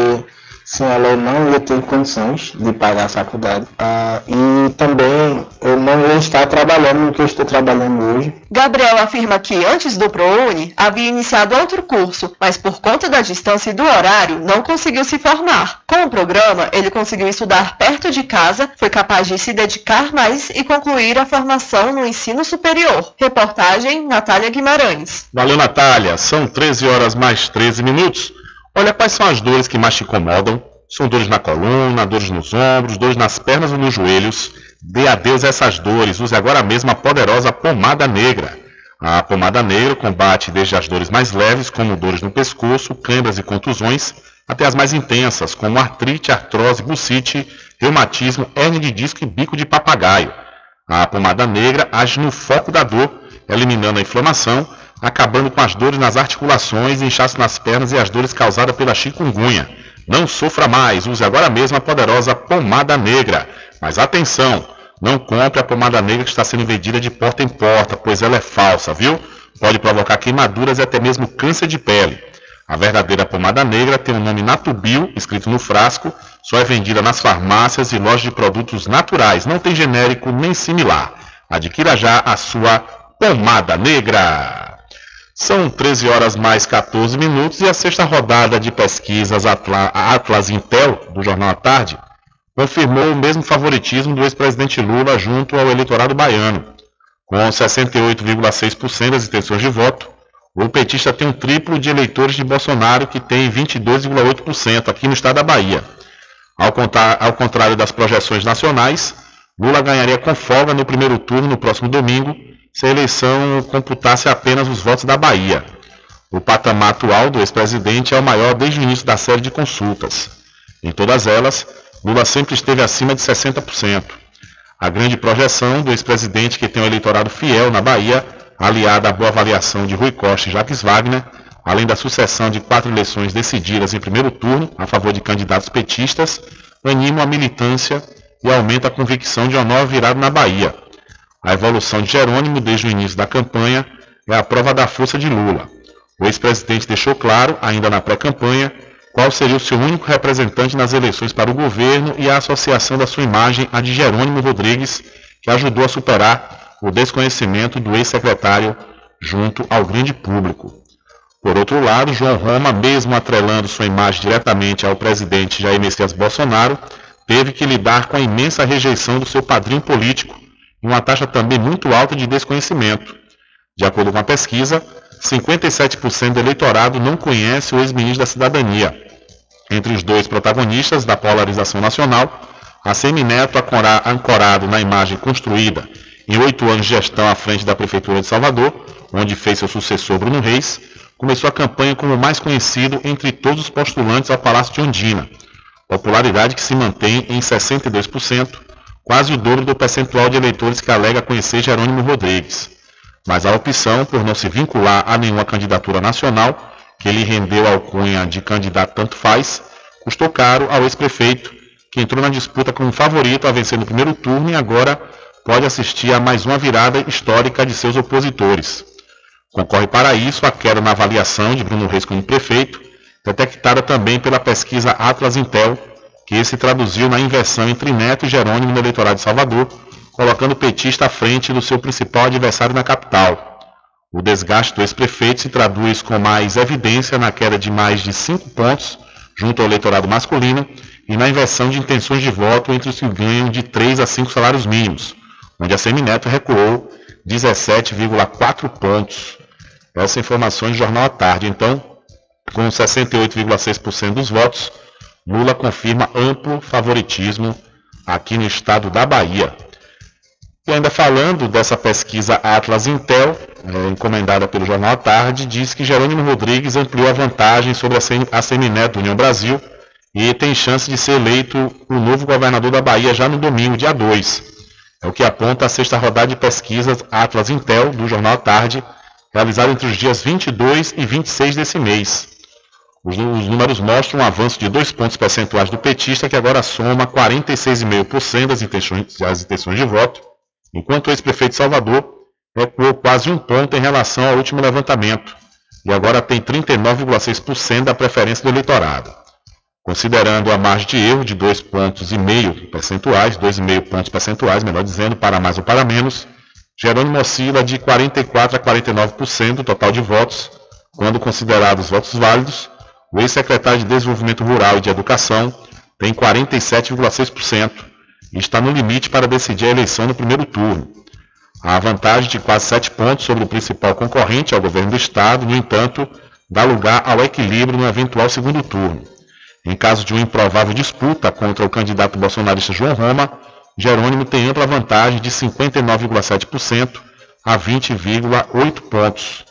sem ela eu não ia ter condições de pagar a faculdade. Ah, e também eu não ia estar trabalhando no que eu estou trabalhando hoje. Gabriel afirma que antes do ProUni havia iniciado outro curso, mas por conta da distância e do horário não conseguiu se formar. Com o programa, ele conseguiu estudar perto de casa, foi capaz de se dedicar mais e concluir a formação no ensino superior. Reportagem Natália Guimarães. Valeu, Natália. São 13 horas mais 13 minutos. Olha, quais são as dores que mais te incomodam? São dores na coluna, dores nos ombros, dores nas pernas ou nos joelhos? Dê adeus a essas dores. Use agora mesmo a poderosa pomada negra. A pomada negra combate desde as dores mais leves, como dores no pescoço, câimbras e contusões, até as mais intensas, como artrite, artrose, bucite, reumatismo, hernia de disco e bico de papagaio. A pomada negra age no foco da dor, eliminando a inflamação, acabando com as dores nas articulações, inchaço nas pernas e as dores causadas pela chikungunya. Não sofra mais, use agora mesmo a poderosa pomada negra. Mas atenção, não compre a pomada negra que está sendo vendida de porta em porta, pois ela é falsa, viu? Pode provocar queimaduras e até mesmo câncer de pele. A verdadeira pomada negra tem o nome Natubio, escrito no frasco, só é vendida nas farmácias e lojas de produtos naturais, não tem genérico nem similar. Adquira já a sua pomada negra. São 13 horas mais 14 minutos e a sexta rodada de pesquisas Atlas, Intel, do Jornal à Tarde, confirmou o mesmo favoritismo do ex-presidente Lula junto ao eleitorado baiano. Com 68,6% das intenções de voto, o petista tem um triplo de eleitores de Bolsonaro, que tem 22,8% aqui no estado da Bahia. Ao, contar, ao contrário das projeções nacionais, Lula ganharia com folga no primeiro turno no próximo domingo, se a eleição computasse apenas os votos da Bahia. O patamar atual do ex-presidente é o maior desde o início da série de consultas. Em todas elas, Lula sempre esteve acima de 60%. A grande projeção do ex-presidente, que tem um eleitorado fiel na Bahia, aliada à boa avaliação de Rui Costa e Jacques Wagner, além da sucessão de quatro eleições decididas em primeiro turno a favor de candidatos petistas, anima a militância e aumenta a convicção de uma nova virada na Bahia, a evolução de Jerônimo desde o início da campanha é a prova da força de Lula. O ex-presidente deixou claro, ainda na pré-campanha, qual seria o seu único representante nas eleições para o governo e a associação da sua imagem à de Jerônimo Rodrigues, que ajudou a superar o desconhecimento do ex-secretário junto ao grande público. Por outro lado, João Roma, mesmo atrelando sua imagem diretamente ao presidente Jair Messias Bolsonaro, teve que lidar com a imensa rejeição do seu padrinho político, uma taxa também muito alta de desconhecimento. De acordo com a pesquisa, 57% do eleitorado não conhece o ex-ministro da Cidadania. Entre os dois protagonistas da polarização nacional, a Semineto, ancorado na imagem construída em oito anos de gestão à frente da Prefeitura de Salvador, onde fez seu sucessor Bruno Reis, começou a campanha como o mais conhecido entre todos os postulantes ao Palácio de Ondina, popularidade que se mantém em 62%, quase o dobro do percentual de eleitores que alega conhecer Jerônimo Rodrigues. Mas a opção por não se vincular a nenhuma candidatura nacional, que lhe rendeu a alcunha de candidato tanto faz, custou caro ao ex-prefeito, que entrou na disputa como favorito a vencer no primeiro turno e agora pode assistir a mais uma virada histórica de seus opositores. Concorre para isso a queda na avaliação de Bruno Reis como prefeito, detectada também pela pesquisa Atlas Intel, que se traduziu na inversão entre Neto e Jerônimo no eleitorado de Salvador, colocando o petista à frente do seu principal adversário na capital. O desgaste do ex-prefeito se traduz com mais evidência na queda de mais de 5 pontos junto ao eleitorado masculino e na inversão de intenções de voto entre os que ganham de 3 a 5 salários mínimos, onde a Semineto recuou 17,4 pontos. Essas informações do Jornal à Tarde. Então, com 68,6% dos votos, Lula confirma amplo favoritismo aqui no estado da Bahia. E ainda falando dessa pesquisa Atlas Intel, é, encomendada pelo Jornal à Tarde, diz que Jerônimo Rodrigues ampliou a vantagem sobre a Semineto do União Brasil e tem chance de ser eleito o novo governador da Bahia já no domingo, dia 2. É o que aponta a sexta rodada de pesquisas Atlas Intel do Jornal à Tarde, realizada entre os dias 22 e 26 desse mês. Os, os números mostram um avanço de dois pontos percentuais do petista, que agora soma 46,5% das intenções, das intenções de voto, enquanto o ex-prefeito Salvador recuou quase um ponto em relação ao último levantamento, e agora tem 39,6% da preferência do eleitorado. Considerando a margem de erro de 2,5 pontos e meio percentuais, 2,5 pontos percentuais, melhor dizendo, para mais ou para menos, Jerônimo oscila de 44 a 49% do total de votos, quando considerados votos válidos, o ex-secretário de Desenvolvimento Rural e de Educação tem 47,6% e está no limite para decidir a eleição no primeiro turno. Há vantagem de quase 7 pontos sobre o principal concorrente ao governo do Estado, no entanto, dá lugar ao equilíbrio no eventual segundo turno. Em caso de uma improvável disputa contra o candidato bolsonarista João Roma, Jerônimo tem ampla vantagem de 59,7% a 20,8 pontos.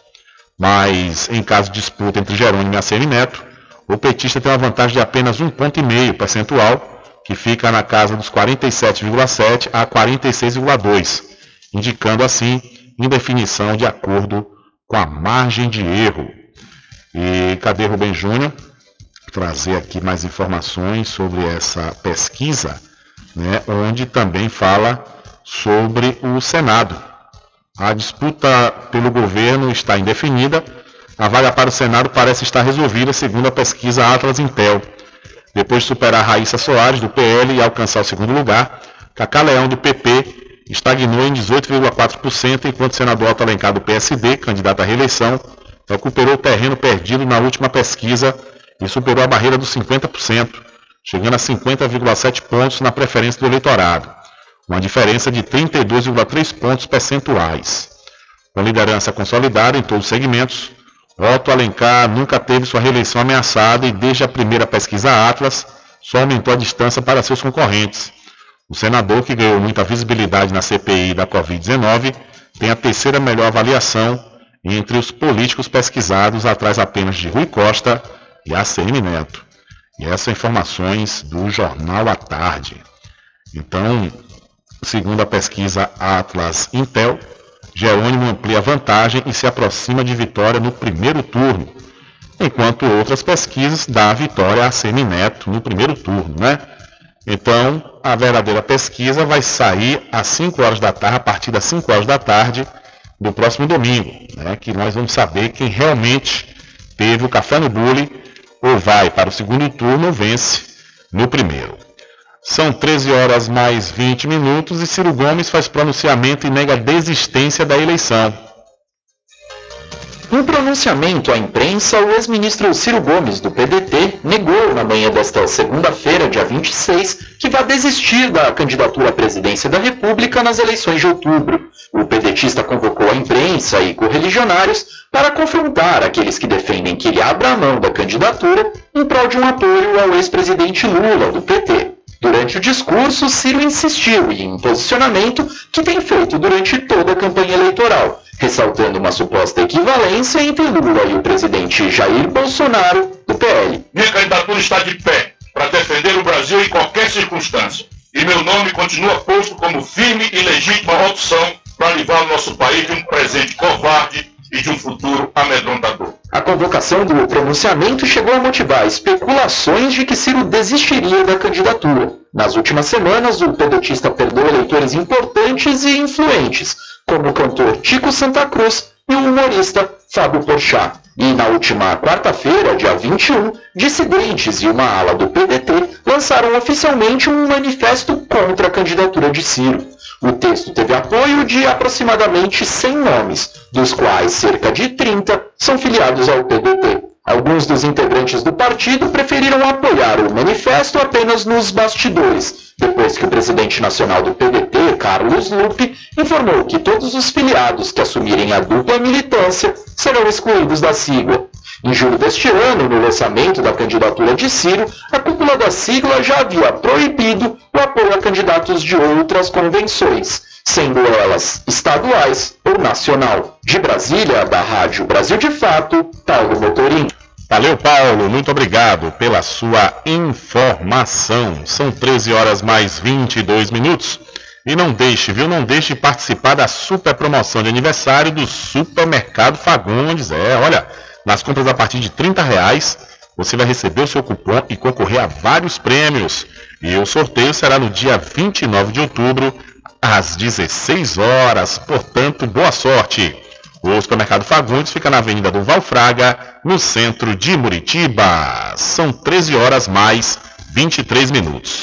Mas, em caso de disputa entre Jerônimo e ACM Neto, o petista tem uma vantagem de apenas 1,5 ponto percentual, que fica na casa dos 47,7 a 46,2, indicando assim indefinição de acordo com a margem de erro. E cadê Rubem Júnior? trazer aqui mais informações sobre essa pesquisa, né, onde também fala sobre o Senado. A disputa pelo governo está indefinida. A vaga para o Senado parece estar resolvida, segundo a pesquisa Atlas Intel. Depois de superar Raíssa Soares, do PL, e alcançar o segundo lugar, Cacá Leão, do PP, estagnou em 18,4%, enquanto o senador Otto Alencar, do PSD, candidato à reeleição, recuperou o terreno perdido na última pesquisa e superou a barreira dos 50%, chegando a 50,7 pontos na preferência do eleitorado, uma diferença de 32,3 pontos percentuais. Com liderança consolidada em todos os segmentos, Otto Alencar nunca teve sua reeleição ameaçada e desde a primeira pesquisa Atlas só aumentou a distância para seus concorrentes. O senador, que ganhou muita visibilidade na CPI da Covid-19, tem a terceira melhor avaliação entre os políticos pesquisados, atrás apenas de Rui Costa e ACM Neto. E essas informações do Jornal à Tarde. Então, segundo a pesquisa Atlas Intel, Jerônimo amplia vantagem e se aproxima de vitória no primeiro turno, enquanto outras pesquisas dão a vitória a ACM Neto no primeiro turno, né? Então, a verdadeira pesquisa vai sair às 5 horas da tarde, a partir das 5 horas da tarde do próximo domingo, né? Que nós vamos saber quem realmente teve o café no bule ou vai para o segundo turno ou vence no primeiro. São 13 horas mais 20 minutos e Ciro Gomes faz pronunciamento e nega desistência da eleição. Em pronunciamento à imprensa, o ex-ministro Ciro Gomes, do PDT, negou na manhã desta segunda-feira, dia 26, que vai desistir da candidatura à presidência da República nas eleições de outubro. O pedetista convocou a imprensa e correligionários para confrontar aqueles que defendem que ele abra mão da candidatura em prol de um apoio ao ex-presidente Lula, do PT. Durante o discurso, Ciro insistiu em um posicionamento que tem feito durante toda a campanha eleitoral, ressaltando uma suposta equivalência entre Lula e o presidente Jair Bolsonaro, do PL. Minha candidatura está de pé para defender o Brasil em qualquer circunstância. E meu nome continua posto como firme e legítima opção para livrar o nosso país de um presente covarde e de um futuro amedrontador. A convocação do pronunciamento chegou a motivar especulações de que Ciro desistiria da candidatura. Nas últimas semanas, o pedetista perdeu eleitores importantes e influentes, como o cantor Tico Santa Cruz e o humorista Fábio Porchat. E na última quarta-feira, dia 21, dissidentes e uma ala do PDT lançaram oficialmente um manifesto contra a candidatura de Ciro. O texto teve apoio de aproximadamente 100 nomes, dos quais cerca de 30 são filiados ao PDT. Alguns dos integrantes do partido preferiram apoiar o manifesto apenas nos bastidores, depois que o presidente nacional do PDT, Carlos Lupe, informou que todos os filiados que assumirem a dupla militância serão excluídos da sigla. Em julho deste ano, no lançamento da candidatura de Ciro, a cúpula da sigla já havia proibido o apoio a candidatos de outras convenções, sendo elas estaduais ou nacional. De Brasília, da Rádio Brasil de Fato, Paulo Motorim. Valeu, Paulo. Muito obrigado pela sua informação. São 13 horas mais 22 minutos. E não deixe, viu? Não deixe de participar da super promoção de aniversário do Supermercado Fagundes. É, olha, nas compras a partir de 30 reais, você vai receber o seu cupom e concorrer a vários prêmios. E o sorteio será no dia 29 de outubro, às 16 horas. Portanto, boa sorte! O supermercado Fagundes fica na Avenida do Valfraga, no centro de Muritiba. São 13 horas mais 23 minutos.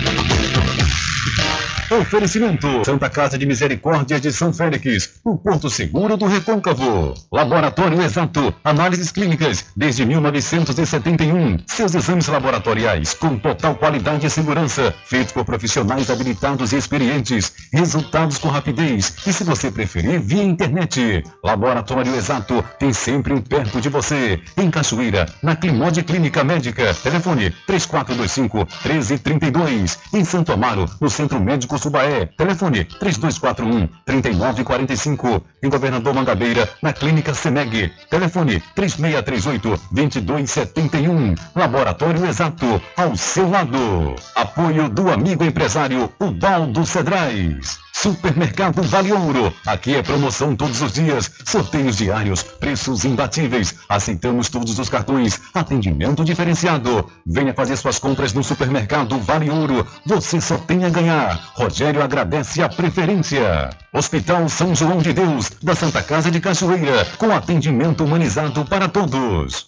Oferecimento Santa Casa de Misericórdia de São Félix, o Porto Seguro do Recôncavo. Laboratório Exato, análises clínicas desde 1971. Seus exames laboratoriais com total qualidade e segurança, feitos por profissionais habilitados e experientes. Resultados com rapidez e, se você preferir, via internet. Laboratório Exato tem sempre um perto de você. Em Cachoeira, na Climode Clínica Médica. Telefone 3425 1332. Em Santo Amaro, no Centro Médico Subaé. Telefone 3241 3945. Em Governador Mangabeira, na Clínica Seneg. Telefone 3638 2271. Laboratório Exato, ao seu lado. Apoio do amigo empresário Ubaldo Cedrais. Supermercado Vale Ouro. Aqui é promoção todos os dias, sorteios diários, preços imbatíveis. Aceitamos todos os cartões, atendimento diferenciado. Venha fazer suas compras no Supermercado Vale Ouro. Você só tem a ganhar. Rogério agradece a preferência. Hospital São João de Deus, da Santa Casa de Cachoeira, com atendimento humanizado para todos.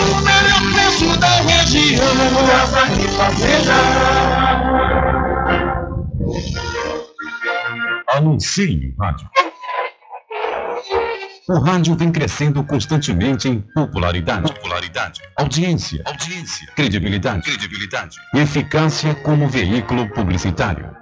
o melhor preço da região. Anuncie rádio. O rádio vem crescendo constantemente em popularidade, popularidade, audiência, audiência, credibilidade, credibilidade, eficácia como veículo publicitário.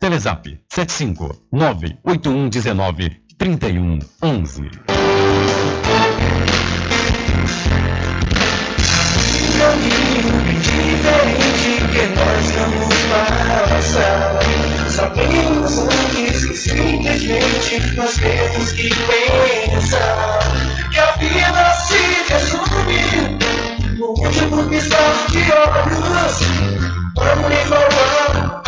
98119 3111. caminho diferente que nós vamos passar. Sabemos antes que simplesmente nós temos que pensar que a vida se resume no último piscar de olhos. Vamos igualar as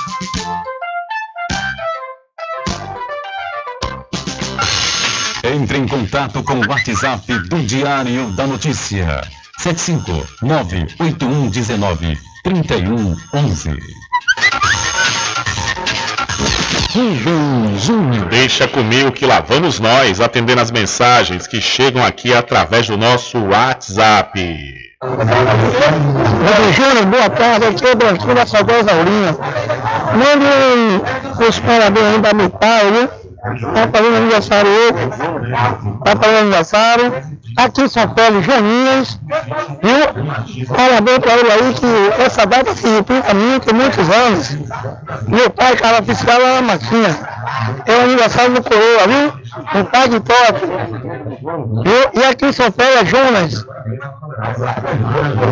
Entre em contato com o WhatsApp do Diário da Notícia. 759-8119-3111. Deixa comigo que lá vamos nós atendendo as mensagens que chegam aqui através do nosso WhatsApp. Júnior, boa tarde, aqui é o Branquinho da saudosa Aurinha. Mande os parabéns aí da meu pai, viu? Tá fazendo aniversário hoje. Tá fazendo aniversário. Aqui em São Paulo, Joninhas. Viu? Parabéns pra ele aí, que essa data se repita muito, muitos anos. Meu pai, cara fiscal na Matinha. É o aniversário do Coroa, viu? Um pai de top. Viu? E aqui em São Paulo é Jonas.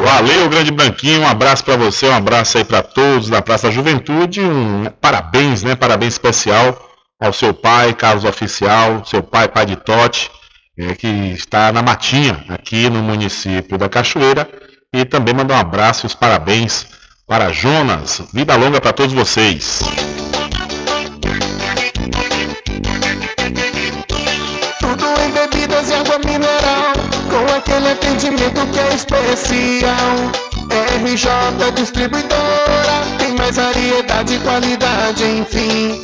Valeu, grande Branquinho. Um abraço pra você, um abraço aí pra todos da Praça da Juventude. Um parabéns, né? Parabéns especial ao seu pai, Carlos Oficial, seu pai, pai de Tote, é, que está na Matinha, aqui no município da Cachoeira. E também mandar um abraço e os parabéns para Jonas. Vida longa para todos vocês. Tudo em bebidas e atendimento que é especial. RJ Distribuidora, tem mais variedade e qualidade, enfim.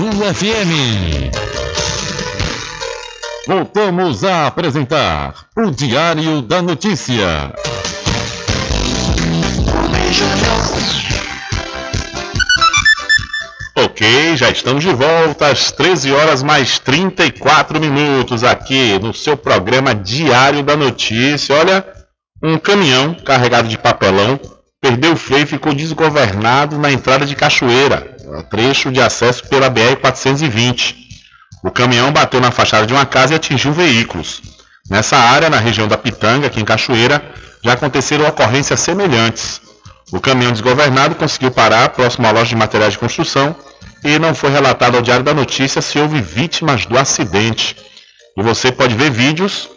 FM. Voltamos a apresentar o Diário da Notícia. Ok, já estamos de volta às 13 horas mais 34 minutos aqui no seu programa Diário da Notícia. Olha, um caminhão carregado de papelão perdeu o freio e ficou desgovernado na entrada de Cachoeira, trecho de acesso pela BR-420. O caminhão bateu na fachada de uma casa e atingiu veículos. Nessa área, na região da Pitanga, aqui em Cachoeira, já aconteceram ocorrências semelhantes. O caminhão desgovernado conseguiu parar próximo à loja de materiais de construção e não foi relatado ao Diário da Notícia se houve vítimas do acidente. E você pode ver vídeos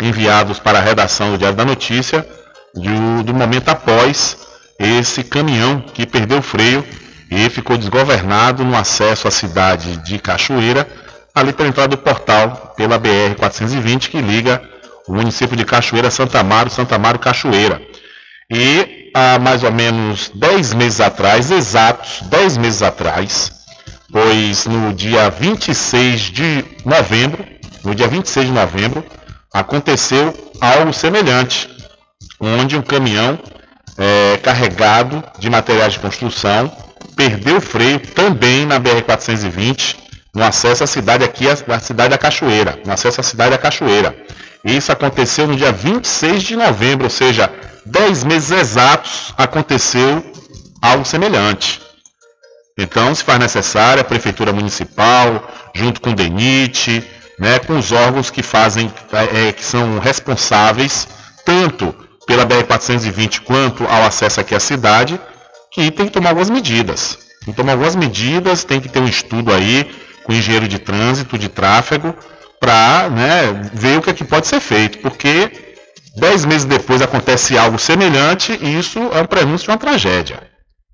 enviados para a redação do Diário da Notícia do, do momento após esse caminhão que perdeu o freio e ficou desgovernado no acesso à cidade de Cachoeira, ali pela entrada do portal pela BR-420 que liga o município de Cachoeira, Santa Amaro, Santa Amaro, Cachoeira. E há mais ou menos 10 meses atrás, exatos 10 meses atrás, pois no dia 26 de novembro, no dia 26 de novembro, aconteceu algo semelhante, onde um caminhão é, carregado de materiais de construção perdeu o freio também na BR-420, no acesso à cidade aqui, à cidade da Cachoeira, no acesso à cidade da Cachoeira. Isso aconteceu no dia 26 de novembro, ou seja, 10 meses exatos aconteceu algo semelhante. Então, se faz necessário, a Prefeitura Municipal, junto com o DENIT, né, com os órgãos que fazem, é, que são responsáveis tanto pela BR-420 quanto ao acesso aqui à cidade, que tem que tomar algumas medidas. Tem que tomar algumas medidas, tem que ter um estudo aí com engenheiro de trânsito, de tráfego, para né, ver o que, é que pode ser feito, porque dez meses depois acontece algo semelhante e isso é um prenúncio de uma tragédia.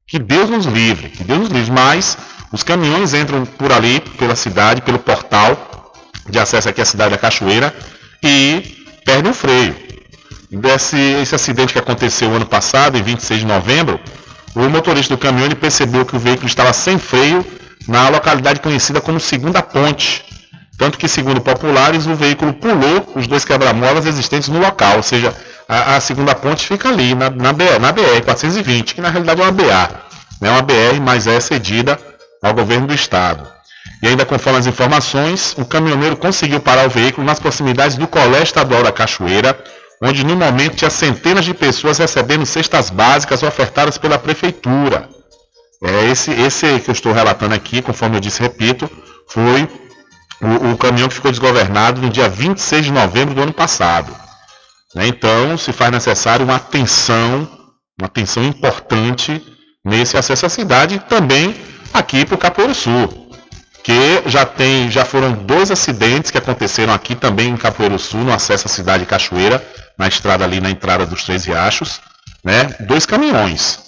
Que Deus nos livre, que Deus nos livre, mas os caminhões entram por ali, pela cidade, pelo portal de acesso aqui à cidade da Cachoeira e perdem o freio. Desse, esse acidente que aconteceu ano passado, em 26 de novembro, o motorista do caminhão percebeu que o veículo estava sem freio na localidade conhecida como Segunda Ponte. Tanto que, segundo populares, o veículo pulou os dois quebra-molas existentes no local, ou seja, a, a segunda ponte fica ali, na, na, BR, na BR 420, que na realidade é uma BA. É uma BR, mas é cedida ao governo do estado. E ainda conforme as informações, o caminhoneiro conseguiu parar o veículo nas proximidades do Colégio Estadual da Cachoeira, onde no momento tinha centenas de pessoas recebendo cestas básicas ofertadas pela prefeitura. É esse, esse que eu estou relatando aqui, conforme eu disse, repito, foi o, o caminhão que ficou desgovernado no dia 26 de novembro do ano passado. Né? Então, se faz necessário uma atenção, uma atenção importante nesse acesso à cidade e também aqui para o Capoeiro Sul, que já tem, já foram dois acidentes que aconteceram aqui também em Capoeiro Sul, no acesso à cidade de Cachoeira, na estrada ali na entrada dos Três Riachos, né? Dois caminhões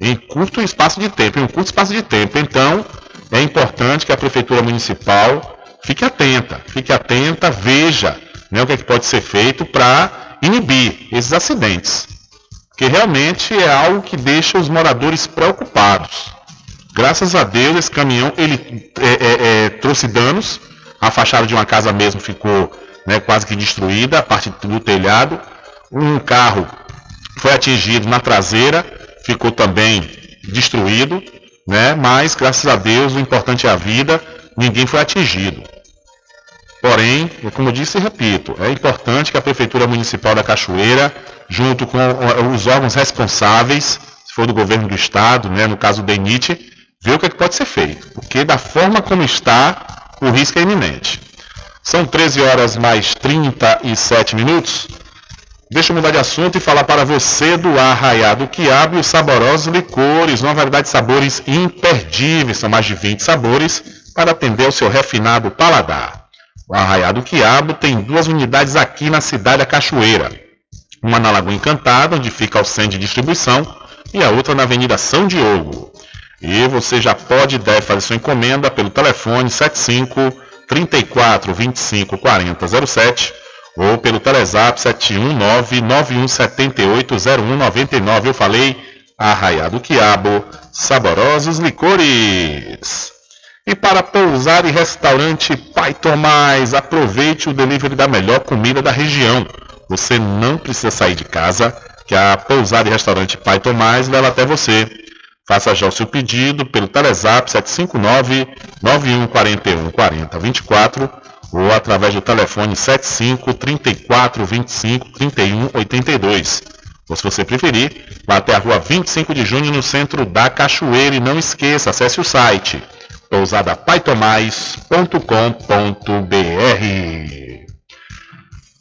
em curto espaço de tempo, em um curto espaço de tempo. Então, é importante que a prefeitura municipal fique atenta, fique atenta, veja né, o que, é que pode ser feito para inibir esses acidentes, que realmente é algo que deixa os moradores preocupados. Graças a Deus, esse caminhão ele é, é, é, trouxe danos. A fachada de uma casa mesmo ficou né, quase que destruída, a parte do telhado. Um carro foi atingido na traseira, ficou também destruído, né? Mas graças a Deus, o importante é a vida, ninguém foi atingido. Porém, como eu disse e repito, é importante que a Prefeitura Municipal da Cachoeira, junto com os órgãos responsáveis, se for do governo do estado, né, no caso do DENIT, ver o que, é que pode ser feito, porque da forma como está, o risco é iminente. São 13 horas mais 37 minutos. Deixa eu mudar de assunto e falar para você do Arraiado Quiabo e os saborosos licores, uma variedade de sabores imperdíveis, são mais de 20 sabores para atender ao seu refinado paladar. O Arraiado Quiabo tem duas unidades aqui na cidade da Cachoeira. Uma na Lagoa Encantada, onde fica o centro de distribuição, e a outra na Avenida São Diogo. E você já pode e deve fazer sua encomenda pelo telefone 75 34 25 40 07 ou pelo Telezap 719 9178 0199. Eu falei Arraiado Quiabo, saborosos licores. E para pousar e restaurante Pai Tomás, aproveite o delivery da melhor comida da região. Você não precisa sair de casa, que a pousada e restaurante Pai Tomás leva até você. Faça já o seu pedido pelo Telezap 759 9141 4024 ou através do telefone 75 34 25 31 82. Ou se você preferir, vá até a rua 25 de junho no centro da Cachoeira e não esqueça, acesse o site pousadapaitomais.com.br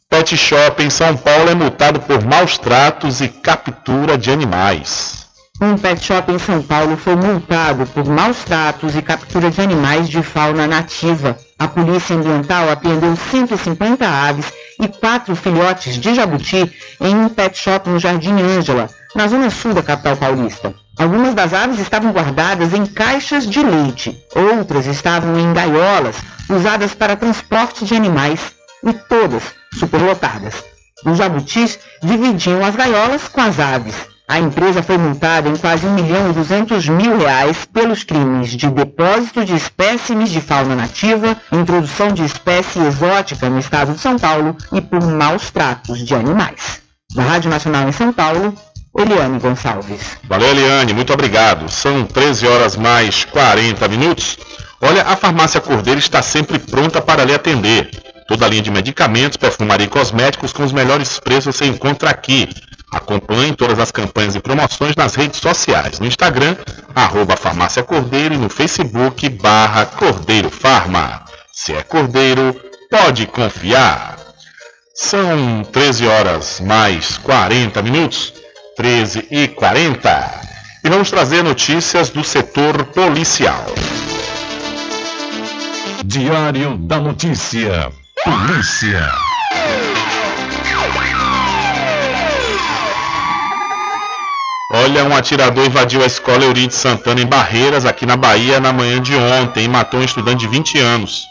Pet Shop em São Paulo é multado por maus tratos e captura de animais. Um pet shop em São Paulo foi multado por maus tratos e captura de animais de fauna nativa. A Polícia Ambiental apreendeu 150 aves e quatro filhotes de jabuti em um pet shop no Jardim Ângela, na zona sul da capital paulista. Algumas das aves estavam guardadas em caixas de leite, outras estavam em gaiolas usadas para transporte de animais e todas superlotadas. Os jabutis dividiam as gaiolas com as aves. A empresa foi multada em quase 1 milhão e 200 mil reais pelos crimes de depósito de espécimes de fauna nativa, introdução de espécie exótica no estado de São Paulo e por maus tratos de animais. Da Rádio Nacional em São Paulo, Eliane Gonçalves. Valeu, Eliane, muito obrigado. São 13 horas mais 40 minutos. Olha, a farmácia Cordeiro está sempre pronta para lhe atender. Toda a linha de medicamentos, perfumaria e cosméticos com os melhores preços você encontra aqui. Acompanhe todas as campanhas e promoções nas redes sociais, no Instagram, arroba Farmácia Cordeiro e no Facebook, barra Cordeiro Farma. Se é Cordeiro, pode confiar. São 13 horas mais 40 minutos, 13 e 40. E vamos trazer notícias do setor policial. Diário da Notícia. Polícia. Olha, um atirador invadiu a escola Euride Santana em Barreiras, aqui na Bahia, na manhã de ontem, e matou um estudante de 20 anos.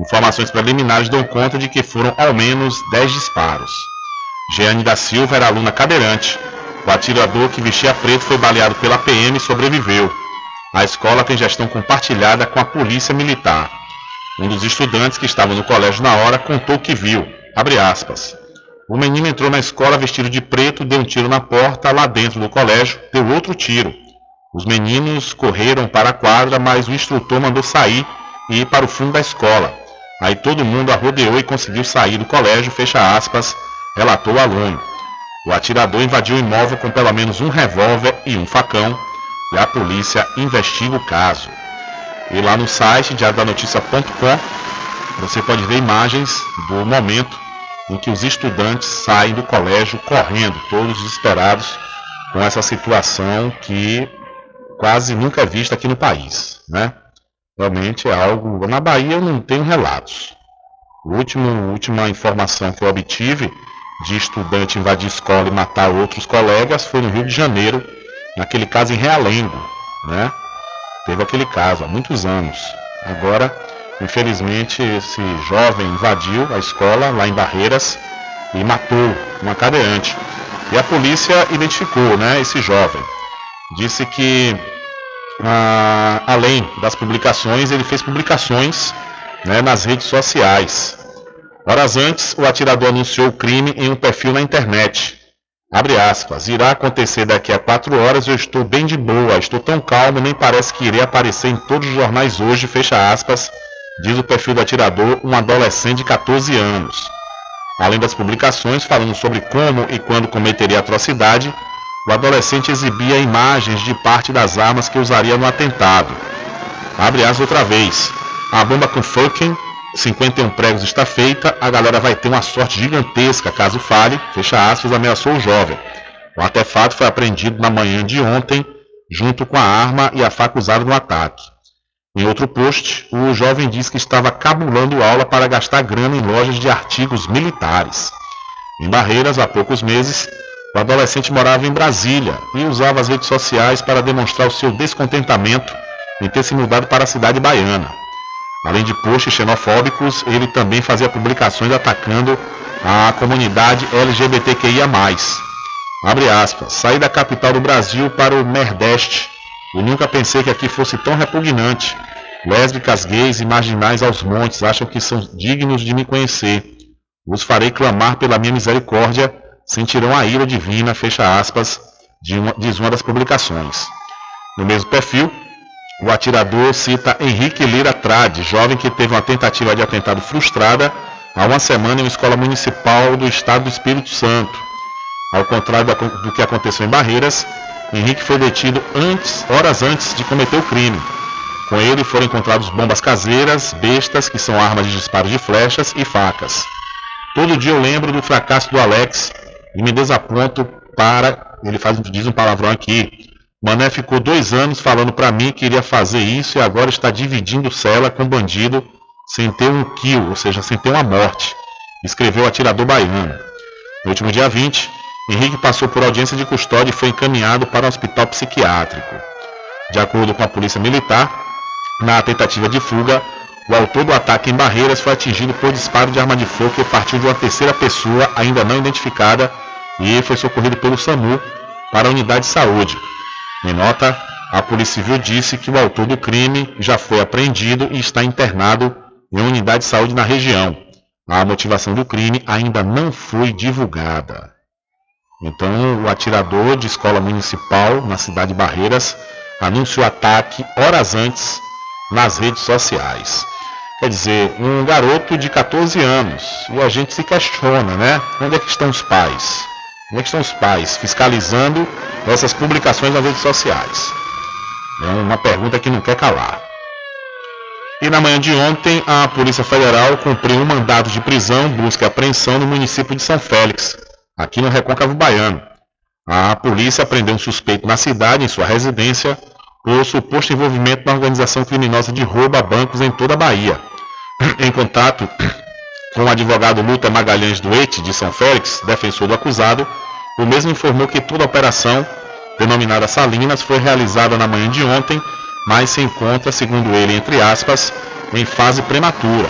Informações preliminares dão conta de que foram ao menos 10 disparos. Jeane da Silva era aluna cadeirante. O atirador que vestia preto foi baleado pela PM e sobreviveu. A escola tem gestão compartilhada com a Polícia Militar. Um dos estudantes que estava no colégio na hora contou que viu. O menino entrou na escola vestido de preto, deu um tiro na porta, lá dentro do colégio, deu outro tiro. Os meninos correram para a quadra, mas o instrutor mandou sair e ir para o fundo da escola. Aí todo mundo arrodeou e conseguiu sair do colégio, fecha aspas, relatou o aluno. O atirador invadiu o imóvel com pelo menos um revólver e um facão, e a polícia investiga o caso. E lá no site diariodanoticia.com você pode ver imagens do momento em que os estudantes saem do colégio correndo, todos desesperados com essa situação que quase nunca é vista aqui no país, né? Realmente é algo. Na Bahia eu não tenho relatos. A última, última informação que eu obtive de estudante invadir escola e matar outros colegas foi no Rio de Janeiro, naquele caso em Realengo, né? Teve aquele caso há muitos anos. Agora Infelizmente, esse jovem invadiu a escola lá em Barreiras e matou uma cadeirante. E a polícia identificou né, esse jovem. Disse que, ah, além das publicações, ele fez publicações né, nas redes sociais. Horas antes, o atirador anunciou o crime em um perfil na internet. Abre aspas, irá acontecer daqui a quatro horas, eu estou bem de boa, estou tão calmo, nem parece que irei aparecer em todos os jornais hoje, fecha aspas, diz o perfil do atirador, um adolescente de 14 anos. Além das publicações falando sobre como e quando cometeria atrocidade, o adolescente exibia imagens de parte das armas que usaria no atentado. Abre as outra vez. A bomba com fucking, 51 pregos está feita, a galera vai ter uma sorte gigantesca caso falhe, fecha aspas, ameaçou o jovem. O artefato foi apreendido na manhã de ontem, junto com a arma e a faca usada no ataque. Em outro post, o jovem diz que estava cabulando aula para gastar grana em lojas de artigos militares. Em Barreiras, há poucos meses, o adolescente morava em Brasília e usava as redes sociais para demonstrar o seu descontentamento em ter se mudado para a cidade baiana. Além de posts xenofóbicos, ele também fazia publicações atacando a comunidade LGBTQIA+. Abre aspas, saí da capital do Brasil para o Nordeste e nunca pensei que aqui fosse tão repugnante. Lésbicas, gays e marginais aos montes acham que são dignos de me conhecer. Os farei clamar pela minha misericórdia, sentirão a ira divina, fecha aspas, de uma, diz uma das publicações. No mesmo perfil, o atirador cita Henrique Lira Trade, jovem que teve uma tentativa de atentado frustrada há uma semana em uma escola municipal do estado do Espírito Santo. Ao contrário do que aconteceu em Barreiras, Henrique foi detido antes, horas antes de cometer o crime. Com ele foram encontrados bombas caseiras, bestas, que são armas de disparo de flechas, e facas. Todo dia eu lembro do fracasso do Alex e me desaponto para. Ele faz, diz um palavrão aqui. Mané ficou dois anos falando para mim que iria fazer isso e agora está dividindo cela com bandido sem ter um kill, ou seja, sem ter uma morte. Escreveu o atirador baiano. No último dia 20, Henrique passou por audiência de custódia e foi encaminhado para um hospital psiquiátrico. De acordo com a polícia militar, na tentativa de fuga, o autor do ataque em Barreiras foi atingido por disparo de arma de fogo que partiu de uma terceira pessoa ainda não identificada e foi socorrido pelo SAMU para a unidade de saúde. Em nota, a Polícia Civil disse que o autor do crime já foi apreendido e está internado em uma unidade de saúde na região. A motivação do crime ainda não foi divulgada. Então, o atirador de escola municipal na cidade de Barreiras anunciou o ataque horas antes nas redes sociais. Quer dizer, um garoto de 14 anos. E a gente se questiona, né? Onde é que estão os pais? Onde é que estão os pais fiscalizando essas publicações nas redes sociais? É uma pergunta que não quer calar. E na manhã de ontem, a Polícia Federal cumpriu um mandato de prisão, busca e apreensão no município de São Félix, aqui no Recôncavo Baiano. A polícia prendeu um suspeito na cidade, em sua residência, por suposto envolvimento na organização criminosa de roubo a bancos em toda a Bahia. (clears throat) Em contato (clears throat) com o advogado Luta Magalhães Duete, de São Félix, defensor do acusado, o mesmo informou que toda a operação, denominada Salinas, foi realizada na manhã de ontem, mas se encontra, segundo ele, entre aspas, em fase prematura.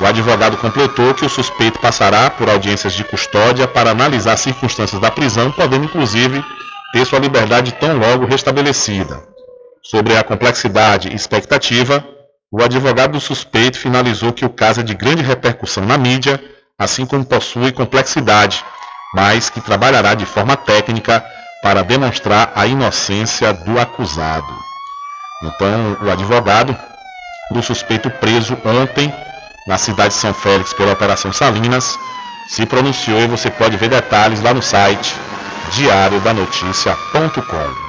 O advogado completou que o suspeito passará por audiências de custódia para analisar as circunstâncias da prisão, podendo inclusive ter sua liberdade tão logo restabelecida. Sobre a complexidade e expectativa, o advogado do suspeito finalizou que o caso é de grande repercussão na mídia, assim como possui complexidade, mas que trabalhará de forma técnica para demonstrar a inocência do acusado. Então, o advogado do suspeito preso ontem na cidade de São Félix pela Operação Salinas se pronunciou e você pode ver detalhes lá no site diariodanoticia.com.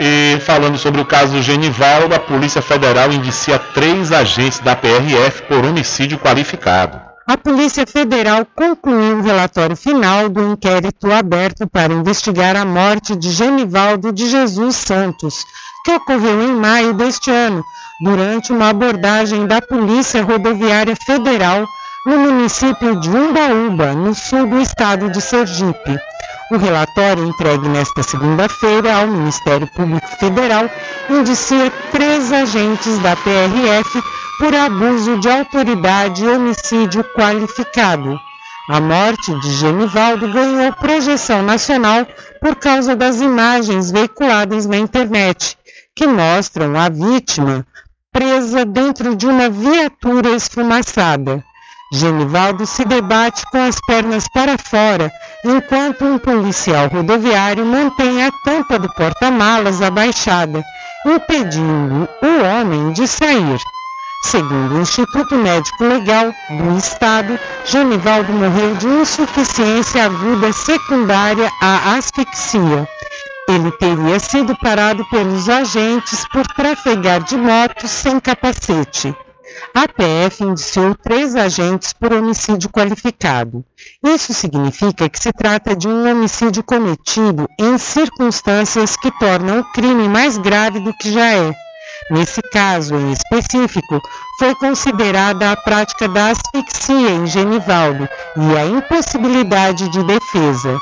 E falando sobre o caso Genivaldo, a Polícia Federal indicia três agentes da PRF por homicídio qualificado. A Polícia Federal concluiu o relatório final do inquérito aberto para investigar a morte de Genivaldo de Jesus Santos, que ocorreu em maio deste ano, durante uma abordagem da Polícia Rodoviária Federal no município de Umbaúba, no sul do estado de Sergipe. O relatório entregue nesta segunda-feira ao Ministério Público Federal indicia três agentes da PRF por abuso de autoridade e homicídio qualificado. A morte de Genivaldo ganhou projeção nacional por causa das imagens veiculadas na internet, que mostram a vítima presa dentro de uma viatura esfumaçada. Genivaldo se debate com as pernas para fora, enquanto um policial rodoviário mantém a tampa do porta-malas abaixada, impedindo o homem de sair. Segundo o Instituto Médico Legal do Estado, Genivaldo morreu de insuficiência aguda secundária à asfixia. Ele teria sido parado pelos agentes por trafegar de moto sem capacete. A PF indiciou três agentes por homicídio qualificado. Isso significa que se trata de um homicídio cometido em circunstâncias que tornam o crime mais grave do que já é. Nesse caso em específico, foi considerada a prática da asfixia em Genivaldo e a impossibilidade de defesa.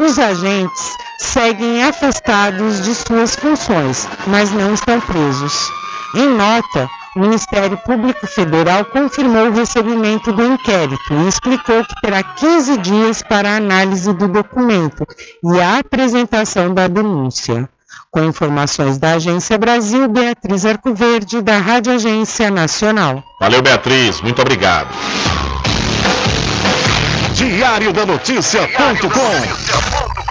Os agentes seguem afastados de suas funções, mas não estão presos. Em nota, o Ministério Público Federal confirmou o recebimento do inquérito e explicou que terá 15 dias para a análise do documento e a apresentação da denúncia. Com informações da Agência Brasil, Beatriz Arcoverde, da Rádio Agência Nacional. Valeu, Beatriz. Muito obrigado. Diário da Notícia.com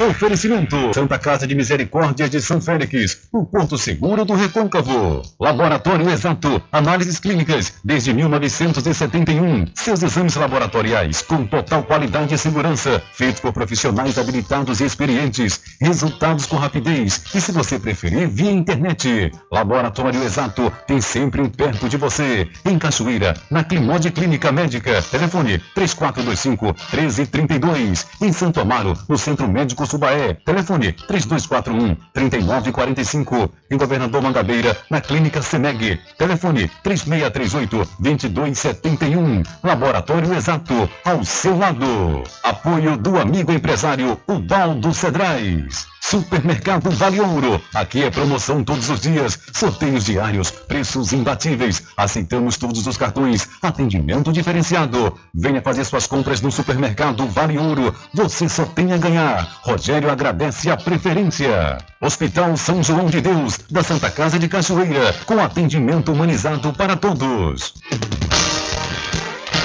Oferecimento Santa Casa de Misericórdia de São Félix, o Porto Seguro do Recôncavo. Laboratório Exato, análises clínicas desde 1971. Seus exames laboratoriais com total qualidade e segurança, feitos por profissionais habilitados e experientes. Resultados com rapidez e, se você preferir, via internet. Laboratório Exato tem sempre um perto de você. Em Cachoeira, na Climode Clínica Médica. Telefone 3425 1332. Em Santo Amaro, no Centro Médico Subaé. Telefone 3241 3945. Em Governador Mangabeira, na Clínica Semeg. Telefone 3638 2271. Laboratório Exato, ao seu lado. Apoio do amigo empresário Ubaldo Cedrais. Supermercado Vale Ouro. Aqui é promoção todos os dias, sorteios diários, preços imbatíveis. Aceitamos todos os cartões, atendimento diferenciado. Venha fazer suas compras no Supermercado Vale Ouro. Você só tem a ganhar. Rogério agradece a preferência. Hospital São João de Deus, da Santa Casa de Cachoeira, com atendimento humanizado para todos.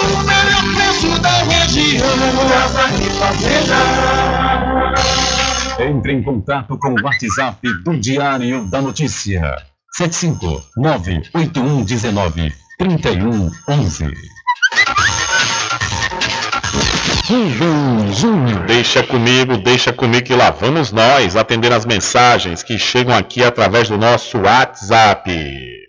o melhor preço da região. Casa e Fazenda. Entre em contato com o WhatsApp do Diário da Notícia. 759-8119-3111. Deixa comigo, deixa comigo que lá vamos nós atender as mensagens que chegam aqui através do nosso WhatsApp.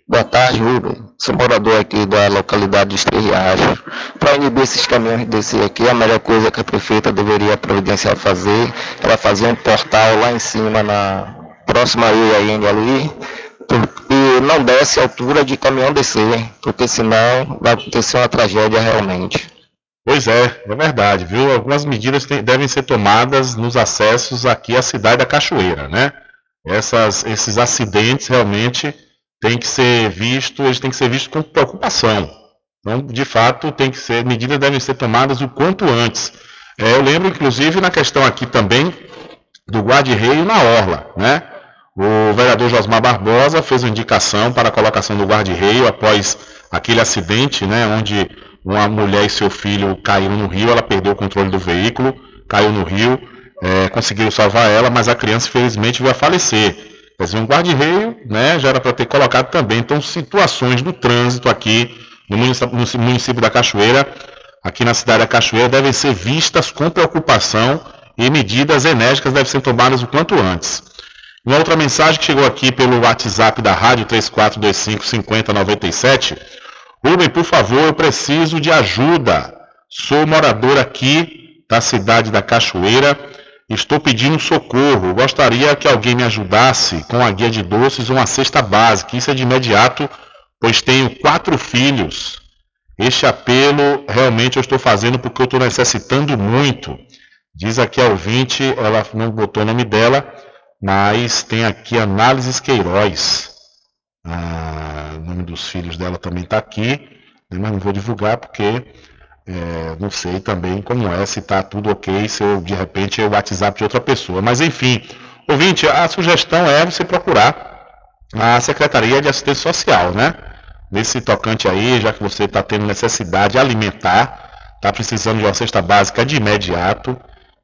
Boa tarde, Rubem. Sou morador aqui da localidade de Riachos. Para inibir esses caminhões de descer aqui, a melhor coisa que a prefeita deveria providenciar fazer era fazer um portal lá em cima, na próxima IAN ali, e não desce a altura de caminhão descer, porque senão vai acontecer uma tragédia realmente. Pois é, é verdade, viu? Algumas medidas tem- devem ser tomadas nos acessos aqui à cidade da Cachoeira, né? Essas, esses acidentes realmente têm que ser vistos, eles têm que ser vistos com preocupação. Então, de fato, tem que ser, medidas devem ser tomadas o quanto antes. É, eu lembro, inclusive, na questão aqui também do guarda-reio na Orla, né? O vereador Josmar Barbosa fez uma indicação para a colocação do guarda-reio após aquele acidente, né, onde uma mulher e seu filho caíram no rio, ela perdeu o controle do veículo, caiu no rio, é, conseguiram salvar ela, mas a criança infelizmente veio a falecer. Quer dizer, um guarda-reio, né, já era para ter colocado também. Então, situações do trânsito aqui no município, no município da Cachoeira, aqui na cidade da Cachoeira, devem ser vistas com preocupação e medidas enérgicas devem ser tomadas o quanto antes. Uma outra mensagem que chegou aqui pelo WhatsApp da rádio 34255097. Rubem, por favor, eu preciso de ajuda. Sou morador aqui da cidade da Cachoeira. Estou pedindo socorro. Gostaria que alguém me ajudasse com a guia de doces ou uma cesta básica. Isso é de imediato, pois tenho quatro filhos. Este apelo realmente eu estou fazendo porque eu estou necessitando muito. Diz aqui a ouvinte, ela não botou o nome dela, mas tem aqui Análises Queiroz. Ah, o nome dos filhos dela também está aqui, né, mas não vou divulgar porque é, não sei também como é, se está tudo ok, se eu, de repente é o WhatsApp de outra pessoa. Mas enfim, ouvinte, a sugestão é você procurar a Secretaria de Assistência Social, né? Nesse tocante aí, já que você está tendo necessidade alimentar, está precisando de uma cesta básica de imediato,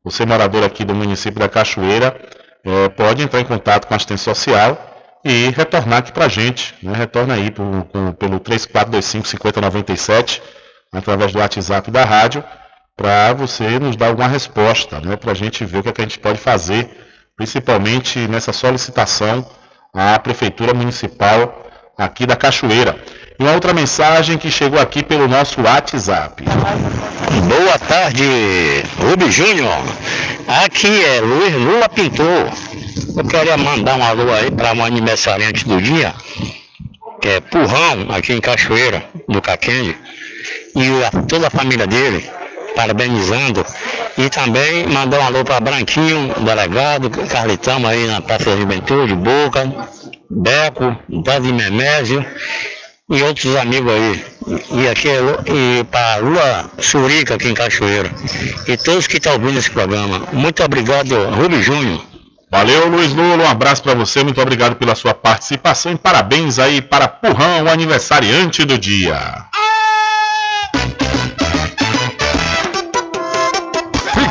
você morador aqui do município da Cachoeira, eh, pode entrar em contato com a assistência social e retornar aqui para a gente. Né? Retorna aí pro- com- pelo 3425-5097, através do WhatsApp da rádio, para você nos dar alguma resposta, né? para a gente ver o que, é que a gente pode fazer, principalmente nessa solicitação à Prefeitura Municipal aqui da Cachoeira. E uma outra mensagem que chegou aqui pelo nosso WhatsApp. Boa tarde, Rubi Júnior. Aqui é Luiz Lula Pintor. Eu queria mandar um alô aí para um aniversariante do dia, que é Purrão, aqui em Cachoeira, do Caquende, e a- toda a família dele, parabenizando. E também mandar um alô para Branquinho, delegado, Carlitão aí na Praça da Juventude, Boca, Beco, Dade Memésio e outros amigos aí. E aqui é e para Lua Surica aqui em Cachoeira. E todos que estão ouvindo esse programa. Muito obrigado, Rubem Júnior. Valeu, Luiz Lula, um abraço para você, muito obrigado pela sua participação e parabéns aí para Purrão, o aniversariante do dia.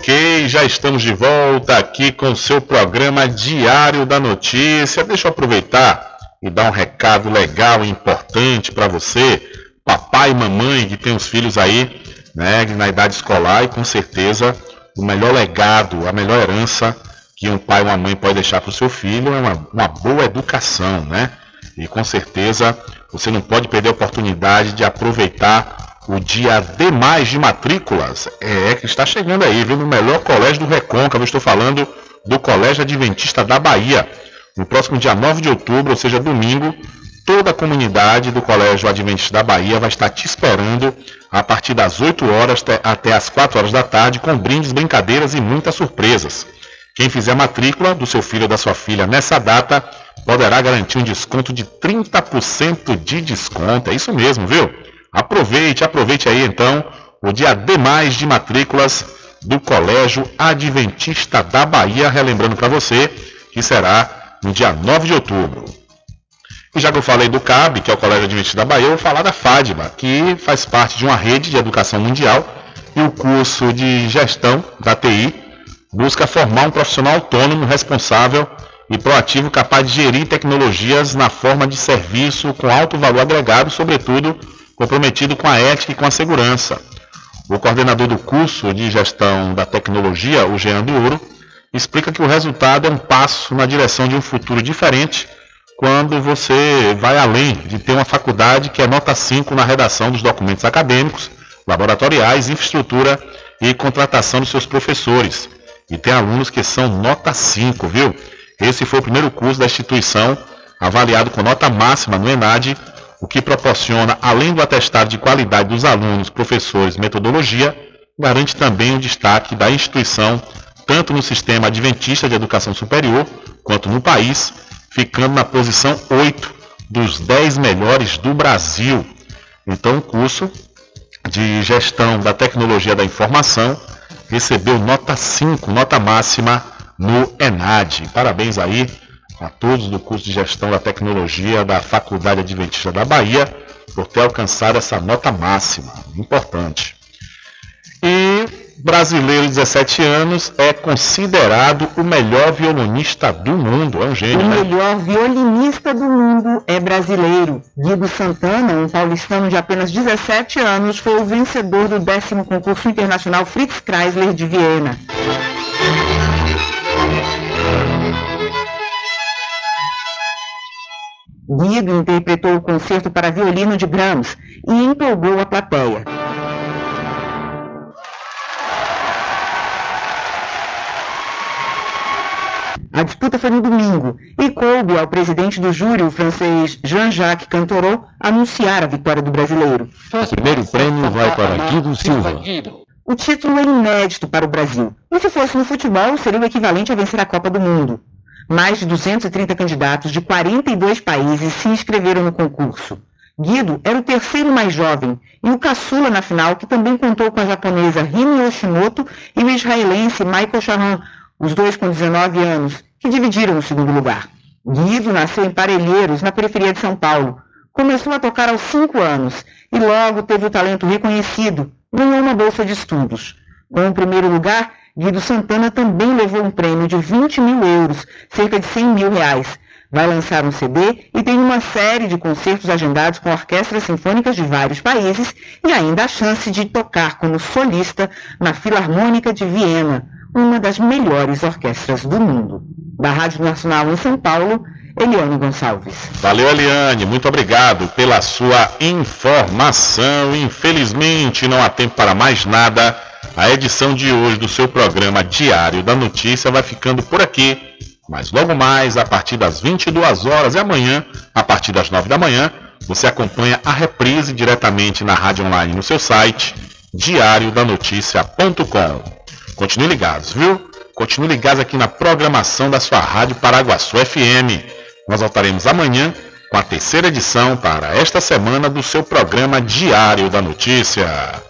Ok, já estamos de volta aqui com o seu programa Diário da Notícia. Deixa eu aproveitar e dar um recado legal e importante para você, papai e mamãe que tem os filhos aí, né, na idade escolar e com certeza o melhor legado, a melhor herança que um pai e uma mãe pode deixar para o seu filho é uma, uma boa educação, né? E com certeza você não pode perder a oportunidade de aproveitar o dia D mais de matrículas. É, que está chegando aí, viu? No melhor colégio do Recôncavo. Estou falando do Colégio Adventista da Bahia. No próximo dia 9 de outubro, ou seja, domingo, toda a comunidade do Colégio Adventista da Bahia vai estar te esperando a partir das 8 horas até as 4 horas da tarde, com brindes, brincadeiras e muitas surpresas. Quem fizer a matrícula do seu filho ou da sua filha nessa data poderá garantir um desconto de 30% de desconto. É isso mesmo, viu? Aproveite, aproveite aí então o dia D mais de matrículas do Colégio Adventista da Bahia, relembrando para você que será no dia 9 de outubro. E já que eu falei do CAB, que é o Colégio Adventista da Bahia, eu vou falar da FADBA, que faz parte de uma rede de educação mundial e o curso de gestão da TI busca formar um profissional autônomo, responsável e proativo capaz de gerir tecnologias na forma de serviço com alto valor agregado, sobretudo comprometido com a ética e com a segurança. O coordenador do curso de gestão da tecnologia, o Jean do Ouro, explica que o resultado é um passo na direção de um futuro diferente quando você vai além de ter uma faculdade que é nota 5 na redação dos documentos acadêmicos, laboratoriais, infraestrutura e contratação dos seus professores. E tem alunos que são nota 5, viu? Esse foi o primeiro curso da instituição avaliado com nota máxima no ENAD, o que proporciona, além do atestado de qualidade dos alunos, professores, metodologia, garante também o destaque da instituição, tanto no sistema adventista de educação superior, quanto no país, ficando na posição 8 dos 10 melhores do Brasil. Então, o curso de gestão da tecnologia da informação recebeu nota 5, nota máxima no ENAD. Parabéns aí a todos do curso de gestão da tecnologia da Faculdade Adventista da Bahia por ter alcançado essa nota máxima. Importante. E brasileiro de 17 anos é considerado o melhor violonista do mundo. É um gênio, O né? melhor violinista do mundo é brasileiro. Guido Santana, um paulistano de apenas 17 anos, foi o vencedor do décimo concurso internacional Fritz Kreisler de Viena. Guido interpretou o concerto para violino de Brahms e empolgou a plateia. A disputa foi no domingo e coube ao presidente do júri, o francês Jean-Jacques Cantorot, anunciar a vitória do brasileiro. O primeiro prêmio vai para Guido Silva. O título é inédito para o Brasil. E se fosse no futebol, seria o equivalente a vencer a Copa do Mundo. Mais de 230 candidatos de 42 países se inscreveram no concurso. Guido era o terceiro mais jovem e o caçula na final, que também contou com a japonesa Hime Yoshimoto e o israelense Michael Shahan, os dois com 19 anos, que dividiram o segundo lugar. Guido nasceu em Parelheiros, na periferia de São Paulo. Começou a tocar aos 5 anos e logo teve o talento reconhecido, ganhou uma bolsa de estudos. Com o primeiro lugar, Guido Santana também levou um prêmio de 20 mil euros, cerca de 100 mil reais. Vai lançar um CD e tem uma série de concertos agendados com orquestras sinfônicas de vários países e ainda a chance de tocar como solista na Filarmônica de Viena, uma das melhores orquestras do mundo. Da Rádio Nacional em São Paulo, Eliane Gonçalves. Valeu, Eliane. Muito obrigado pela sua informação. Infelizmente, não há tempo para mais nada. A edição de hoje do seu programa Diário da Notícia vai ficando por aqui. Mas logo mais, a partir das 22 horas e amanhã, a partir das 9 da manhã, você acompanha a reprise diretamente na rádio online no seu site diariodanoticia.com. Continue ligados, viu? Continue ligados aqui na programação da sua rádio Paraguaçu FM. Nós voltaremos amanhã com a terceira edição para esta semana do seu programa Diário da Notícia.